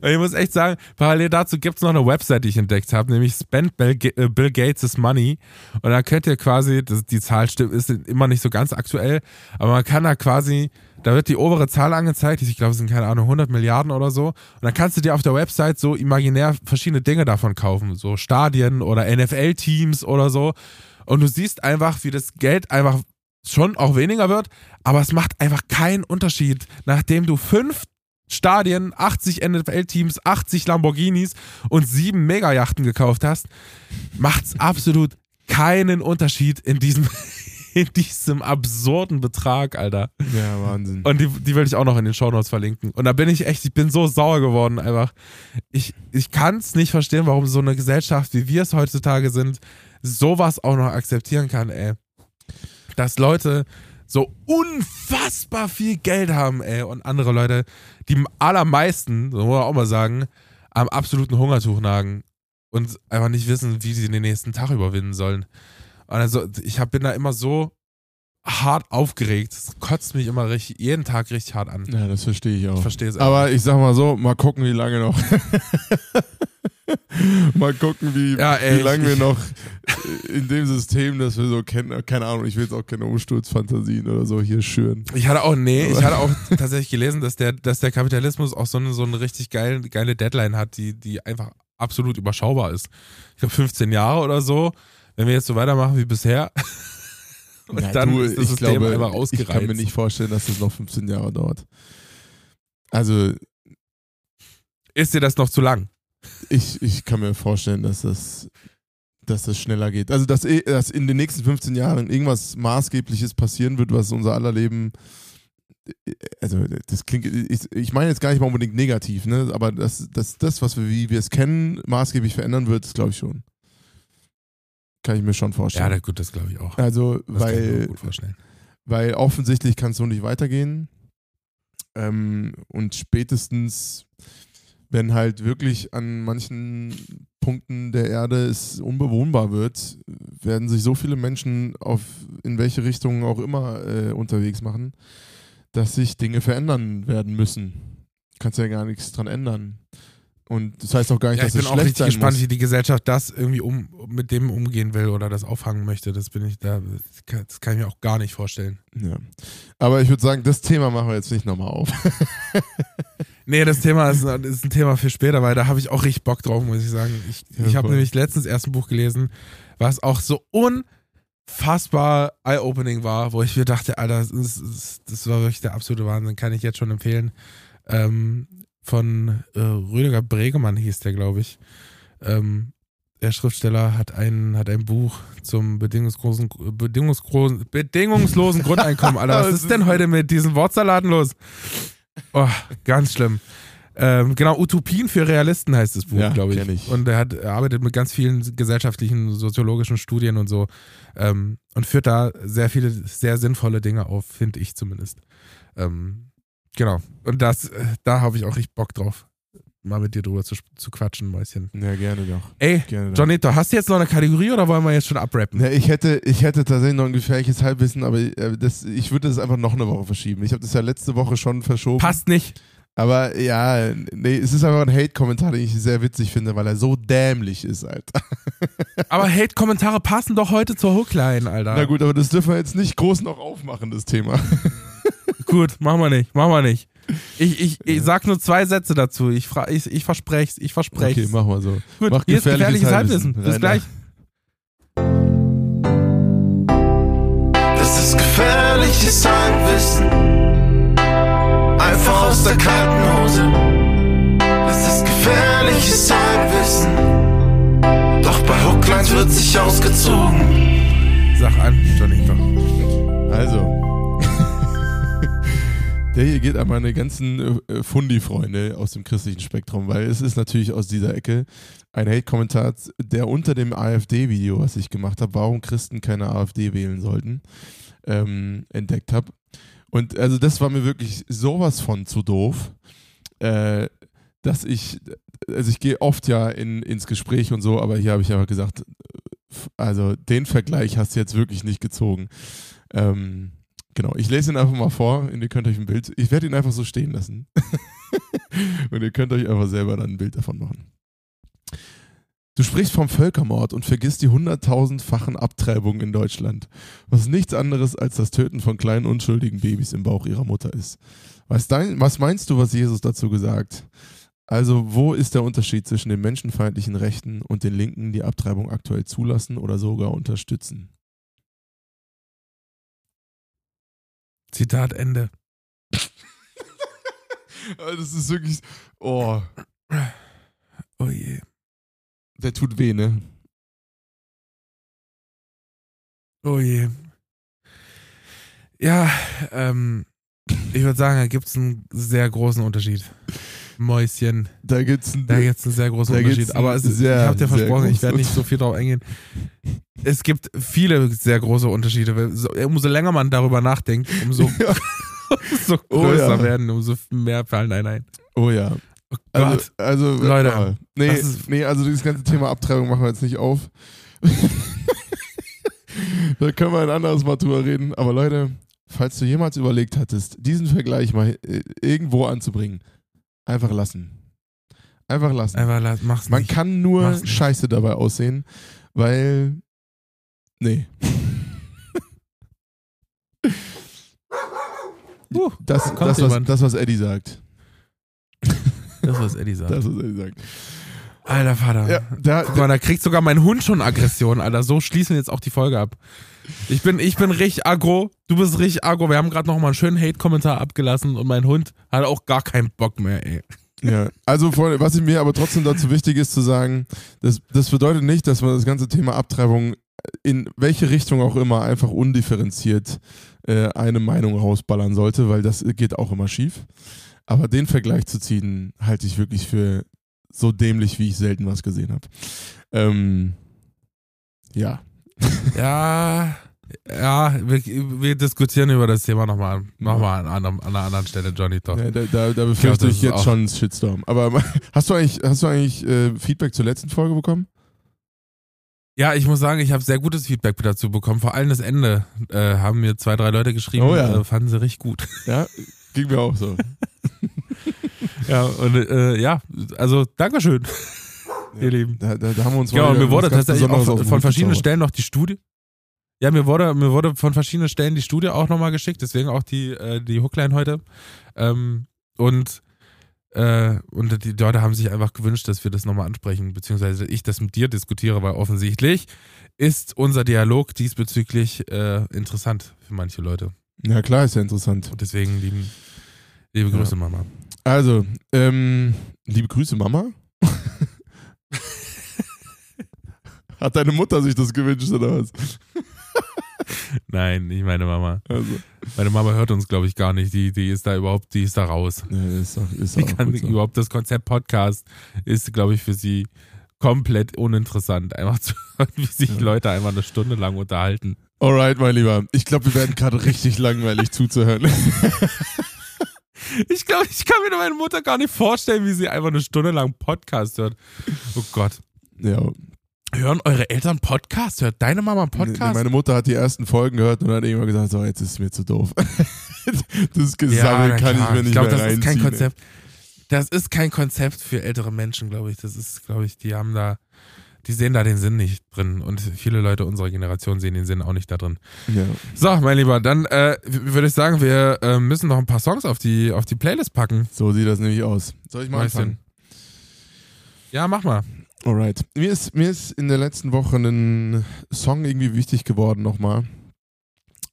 Und ich muss echt sagen, parallel dazu gibt es noch eine Website, die ich entdeckt habe, nämlich Spend Bill, äh, Bill Gates' Money. Und da könnt ihr quasi, das, die Zahl ist immer nicht so ganz aktuell, aber man kann da quasi, da wird die obere Zahl angezeigt, ich glaube, es sind keine Ahnung, 100 Milliarden oder so. Und dann kannst du dir auf der Website so imaginär verschiedene Dinge davon kaufen, so Stadien oder NFL-Teams oder so. Und du siehst einfach, wie das Geld einfach schon auch weniger wird, aber es macht einfach keinen Unterschied, nachdem du fünf Stadien, 80 NFL-Teams, 80 Lamborghinis und sieben Megajachten gekauft hast, macht's absolut keinen Unterschied in diesem, in diesem absurden Betrag, Alter. Ja, Wahnsinn. Und die, die will ich auch noch in den Shownotes verlinken. Und da bin ich echt, ich bin so sauer geworden einfach. Ich, ich kann es nicht verstehen, warum so eine Gesellschaft, wie wir es heutzutage sind, sowas auch noch akzeptieren kann, ey. Dass Leute so unfassbar viel Geld haben, ey. Und andere Leute, die allermeisten, so muss man auch mal sagen, am absoluten Hungertuch nagen und einfach nicht wissen, wie sie den nächsten Tag überwinden sollen. Und also, ich hab, bin da immer so hart aufgeregt. Das kotzt mich immer richtig, jeden Tag richtig hart an. Ja, das verstehe ich auch. Ich verstehe es Aber ich sag mal so, mal gucken, wie lange noch. mal gucken, wie, Ja, ey, wie lange wir noch in dem System, das wir so kennen, keine Ahnung, ich will jetzt auch keine Umsturzfantasien oder so hier schüren. Ich hatte auch, nee, ich hatte auch tatsächlich gelesen, dass der, dass der Kapitalismus auch so eine, so eine richtig geil, geile Deadline hat, die, die einfach absolut überschaubar ist. Ich glaube 15 Jahre oder so. Wenn wir jetzt so weitermachen wie bisher. Ja, dann du, ist das ich System glaube, einfach ich ausgereizt. kann mir nicht vorstellen, dass das noch 15 Jahre dauert. Also ist dir das noch zu lang? ich, ich kann mir vorstellen, dass das, dass das schneller geht. Also dass, eh- dass in den nächsten 15 Jahren irgendwas Maßgebliches passieren wird, was unser aller Leben also das klingt, ich, ich meine jetzt gar nicht mal unbedingt negativ, ne? aber dass das, das, was wir, wie wir es kennen, maßgeblich verändern wird, das glaube ich schon. Kann ich mir schon Ja, vorstellen. da- gut, das glaube ich auch. also, Das kann ich mir weil, gut vorstellen. weil offensichtlich kann es so nicht weitergehen. Ähm, und spätestens, wenn halt wirklich an manchen Punkten der Erde es unbewohnbar wird, werden sich so viele Menschen auf in welche Richtung auch immer äh, unterwegs machen, dass sich Dinge verändern werden müssen. Kannst ja gar nichts dran ändern. Und das heißt auch gar nicht, Ja, ich dass bin es auch schlecht richtig sein gespannt, muss. wie die Gesellschaft das irgendwie um, mit dem umgehen will oder das auffangen möchte. Das bin ich da, das kann, das kann ich mir auch gar nicht vorstellen. Ja. Aber ich würde sagen, das Thema machen wir jetzt nicht nochmal auf. Nee, das Thema ist, ist ein Thema für später, weil da habe ich auch richtig Bock drauf, muss ich sagen. Ich, Ja, ich habe nämlich letztens erst ein Buch gelesen, was auch so unfassbar eye-opening war, wo ich mir dachte, Alter, das, ist, das war wirklich der absolute Wahnsinn, kann ich jetzt schon empfehlen. Ähm, von äh, Rüdiger Bregemann hieß der, glaube ich. Ähm, der Schriftsteller hat ein, hat ein Buch zum bedingungslosen, bedingungslosen, bedingungslosen Grundeinkommen. Alter, was ist denn heute mit diesen Wortsalaten los? Oh, ganz schlimm. Ähm, genau, Utopien für Realisten heißt das Buch, Ja, glaube ich. ich. Und er hat er arbeitet mit ganz vielen gesellschaftlichen, soziologischen Studien und so ähm, und führt da sehr viele, sehr sinnvolle Dinge auf, finde ich zumindest. Ähm, genau. Und das, äh, da habe ich auch richtig Bock drauf, mal mit dir drüber zu, zu quatschen, Mäuschen. Ja, gerne doch. Ey, Gerne doch. Johnito, hast du jetzt noch eine Kategorie oder wollen wir jetzt schon abrappen? Ja, ich, hätte, ich hätte tatsächlich noch ein gefährliches Halbwissen, aber äh, das, ich würde das einfach noch eine Woche verschieben. Ich habe das ja letzte Woche schon verschoben. Passt nicht. Aber ja, nee, es ist einfach ein Hate-Kommentar, den ich sehr witzig finde, weil er so dämlich ist, Alter. Aber Hate-Kommentare passen doch heute zur Hookline, Alter. Na gut, aber das dürfen wir jetzt nicht groß noch aufmachen, das Thema. Gut, machen wir nicht, machen wir nicht. Ich, ich, ich sag nur zwei Sätze dazu. Ich, fra ich, ich verspreche es, ich verspreche Okay, mach mal so. Gut, mach hier ist gefährliches gefährliches Halbwissen. Halbwissen. Bis gleich. Das ist gefährliches Halbwissen. Einfach aus der kalten Hose. Das ist gefährliches Halbwissen. Doch bei Hooklines wird sich ausgezogen. Sag an, Johnito. Also. Der hier geht an meine ganzen äh, Fundi-Freunde aus dem christlichen Spektrum, weil es ist natürlich aus dieser Ecke ein Hate-Kommentar, der unter dem AfD-Video, was ich gemacht habe, warum Christen keine AfD wählen sollten, ähm, entdeckt habe. Und also das war mir wirklich sowas von zu doof, äh, dass ich, also ich gehe oft ja in, ins Gespräch und so, aber hier habe ich aber gesagt, also den Vergleich hast du jetzt wirklich nicht gezogen. Ähm, genau, ich lese ihn einfach mal vor und ihr könnt euch ein Bild, ich werde ihn einfach so stehen lassen. und ihr könnt euch einfach selber dann ein Bild davon machen. Du sprichst vom Völkermord und vergisst die hunderttausendfachen Abtreibungen in Deutschland, was nichts anderes als das Töten von kleinen unschuldigen Babys im Bauch ihrer Mutter ist. Was, dein, was meinst du, was Jesus dazu gesagt? Also, wo ist der Unterschied zwischen den menschenfeindlichen Rechten und den Linken, die Abtreibung aktuell zulassen oder sogar unterstützen? Zitat Ende. das ist wirklich. Oh. Oh je. Der tut weh, ne? Oh je. Ja, ähm, ich würde sagen, da gibt es einen sehr großen Unterschied. Mäuschen. Da gibt es einen, da gibt's einen sehr großen Unterschied. Aber es sehr, ich habe dir versprochen, ich werde nicht so viel drauf eingehen. Es gibt viele sehr große Unterschiede. Umso länger man darüber nachdenkt, umso, ja. umso größer oh ja. werden, umso mehr fallen einem ein. Oh ja. Oh Gott. Also, also Leute. Nee, nee, also dieses ganze Thema Abtreibung machen wir jetzt nicht auf. da können wir ein anderes Mal drüber reden. Aber Leute, falls du jemals überlegt hattest, diesen Vergleich mal äh, irgendwo anzubringen, einfach lassen. Einfach lassen. Einfach la mach's Man nicht. kann nur mach's scheiße nicht. dabei aussehen, weil. Nee. uh, das, das, was, das, was Eddie sagt. Das, was Eddie sagt. Das, was Eddie sagt. Alter Vater. Ja, da, Guck mal, da kriegt sogar mein Hund schon Aggression, Alter. So schließen wir jetzt auch die Folge ab. Ich bin, ich bin richtig aggro. Du bist richtig aggro. Wir haben gerade noch mal einen schönen Hate-Kommentar abgelassen und mein Hund hat auch gar keinen Bock mehr, ey. Ja, also Freunde, was mir aber trotzdem dazu wichtig ist zu sagen, das, das bedeutet nicht, dass man das ganze Thema Abtreibung in welche Richtung auch immer einfach undifferenziert äh, eine Meinung rausballern sollte, weil das geht auch immer schief. Aber den Vergleich zu ziehen, halte ich wirklich für so dämlich, wie ich selten was gesehen habe. Ähm, ja. Ja, ja, wir, wir, diskutieren über das Thema nochmal noch mal an, an, einer anderen Stelle, Johnny. Doch. Ja, da, da, da befürchte ich, ich jetzt schon einen Shitstorm. Aber hast du eigentlich, hast du eigentlich äh, Feedback zur letzten Folge bekommen? Ja, ich muss sagen, ich habe sehr gutes Feedback dazu bekommen. Vor allem das Ende äh, haben mir zwei, drei Leute geschrieben, oh ja. äh, fanden sie richtig gut. Ja, ging mir auch so. ja, und äh, ja, also Dankeschön, ja, ihr Lieben. Da, da, da, haben wir uns Ja, und mir wurde tatsächlich auch von, von verschiedenen Stellen noch die Studie. Ja, mir wurde, mir wurde von verschiedenen Stellen die Studie auch nochmal geschickt, deswegen auch die, äh, die Hookline heute. Ähm, und äh, und die Leute haben sich einfach gewünscht, dass wir das nochmal ansprechen, beziehungsweise ich das mit dir diskutiere, weil offensichtlich ist unser Dialog diesbezüglich äh, interessant für manche Leute. Ja, klar ist ja interessant. Und deswegen lieben, liebe Grüße, ja. Mama. Also, ähm, liebe Grüße, Mama. Hat deine Mutter sich das gewünscht oder was? Nein, nicht meine Mama. Also. Meine Mama hört uns, glaube ich, gar nicht. Die, die ist da überhaupt, die ist da raus. Ja, ist auch, ist die kann überhaupt das Konzept Podcast ist, glaube ich, für sie komplett uninteressant. Einfach zu hören, wie sich ja. Leute einfach eine Stunde lang unterhalten. Alright, mein Lieber. Ich glaube, wir werden gerade richtig langweilig zuzuhören. Ich glaube, ich kann mir meine Mutter gar nicht vorstellen, wie sie einfach eine Stunde lang Podcast hört. Oh Gott. Ja, Hören eure Eltern Podcast? Hört deine Mama einen Podcast? Meine Mutter hat die ersten Folgen gehört und hat irgendwann gesagt, so, jetzt ist es mir zu doof. das Gesammel ja, kann ich mir nicht ich glaub, mehr das reinziehen. Ist kein Konzept. Das ist kein Konzept für ältere Menschen, glaube ich. Das ist, glaube ich, die haben da, die sehen da den Sinn nicht drin. Und viele Leute unserer Generation sehen den Sinn auch nicht da drin. Ja. So, mein Lieber, dann äh, würde ich sagen, wir äh, müssen noch ein paar Songs auf die, auf die Playlist packen. So sieht das nämlich aus. Soll ich mal anfangen? Ja, mach mal. Alright. Mir ist, mir ist in der letzten Woche ein Song irgendwie wichtig geworden nochmal,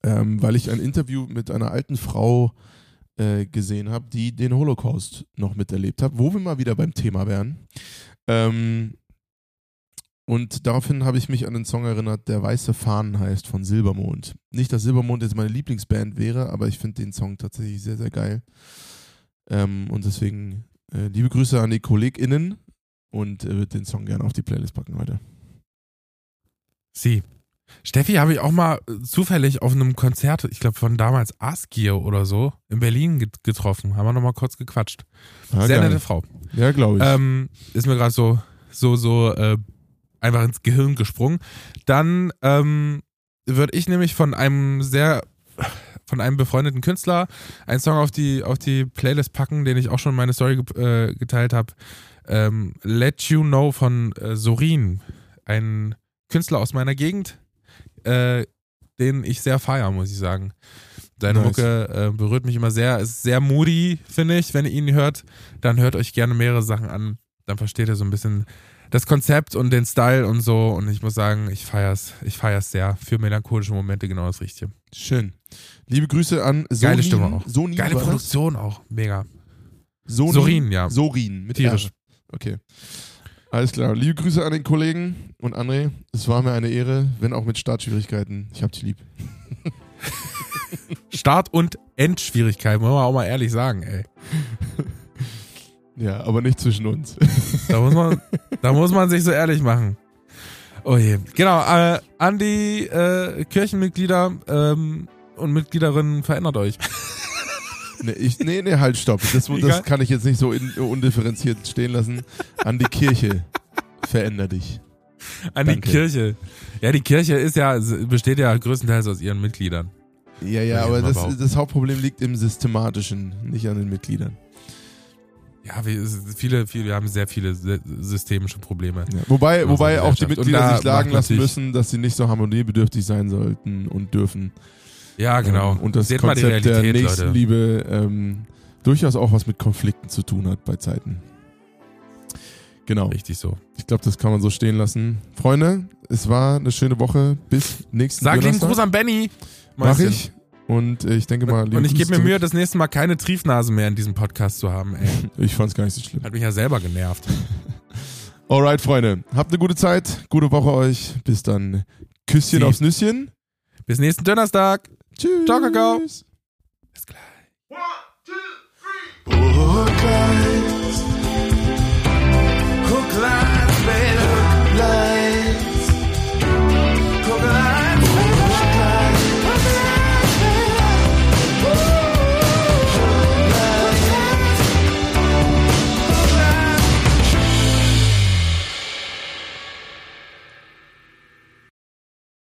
ähm, weil ich ein Interview mit einer alten Frau äh, gesehen habe, die den Holocaust noch miterlebt hat, wo wir mal wieder beim Thema wären. Ähm, und daraufhin habe ich mich an den Song erinnert, der Weiße Fahnen heißt von Silbermond. Nicht, dass Silbermond jetzt meine Lieblingsband wäre, aber ich finde den Song tatsächlich sehr, sehr geil. Ähm, und deswegen äh, liebe Grüße an die KollegInnen und äh, den Song gerne auf die Playlist packen heute. Sie. Steffi habe ich auch mal zufällig auf einem Konzert, ich glaube von damals Asgear oder so, in Berlin get getroffen. Haben wir nochmal kurz gequatscht. Ah, Sehr geil. nette Frau. Ja, glaube ich. Ähm, ist mir gerade so, so, so äh, einfach ins Gehirn gesprungen. Dann ähm, würde ich nämlich von einem sehr, von einem befreundeten Künstler einen Song auf die, auf die Playlist packen, den ich auch schon in meine Story ge äh, geteilt habe. Ähm, Let You Know von äh, Sorin. Ein Künstler aus meiner Gegend, äh, den ich sehr feier, muss ich sagen. Seine Nice. Mucke äh, berührt mich immer sehr, ist sehr moody, finde ich, wenn ihr ihn hört. Dann hört euch gerne mehrere Sachen an. Dann versteht ihr so ein bisschen das Konzept und den Style und so. Und ich muss sagen, ich feier's. Ich feier's sehr. Für melancholische Momente genau das Richtige. Schön. Liebe Grüße an Sonin. Geile Stimme auch. Sonin Geile? Produktion auch. Mega. Sonin? Sorin, ja. Sorin, mit Tierisch. R. Okay. Alles klar. Liebe Grüße an den Kollegen und André. Es war mir eine Ehre, wenn auch mit Startschwierigkeiten. Ich hab dich lieb. Start- und Endschwierigkeiten, muss man auch mal ehrlich sagen, ey. Ja, aber nicht zwischen uns. Da muss man, da muss man sich so ehrlich machen. Oh je. Genau, äh, an die äh, Kirchenmitglieder ähm, und Mitgliederinnen verändert euch. nee, ich, nee, nee, halt, stopp. Das, das kann ich jetzt nicht so in, undifferenziert stehen lassen. An die Kirche. Veränder dich. An Danke. die Kirche. Ja, die Kirche ist ja, besteht ja größtenteils aus ihren Mitgliedern. Ja, ja, aber das, das Hauptproblem liegt im Systematischen, nicht an den Mitgliedern. Ja, wir, viele, viele, wir haben sehr viele sy- systemische Probleme. Ja. Wobei, wobei auch die Mitglieder sich sagen lassen müssen, dass sie nicht so harmoniebedürftig sein sollten und dürfen. Ja, genau. Ähm, Und das Seht mal die Konzept der Realität, Leute. Nächstenliebe ähm, durchaus auch was mit Konflikten zu tun hat bei Zeiten. Genau. Richtig so. Ich glaube, das kann man so stehen lassen. Freunde, es war eine schöne Woche. Bis nächsten Sag lieben Donnerstag. Gruß an Benny. Mach ich. Und äh, ich denke mal. Und, und ich gebe mir Mühe, das nächste Mal keine Triefnase mehr in diesem Podcast zu haben, ey. ich fand's gar nicht so schlimm. Hat mich ja selber genervt. Alright, Freunde. Habt eine gute Zeit, gute Woche euch. Bis dann. Küsschen Sie. aufs Nüsschen. Bis nächsten Donnerstag. Tschüss. Ciao, Kakao. Bis gleich. One, two, three. Guck live. Guck live.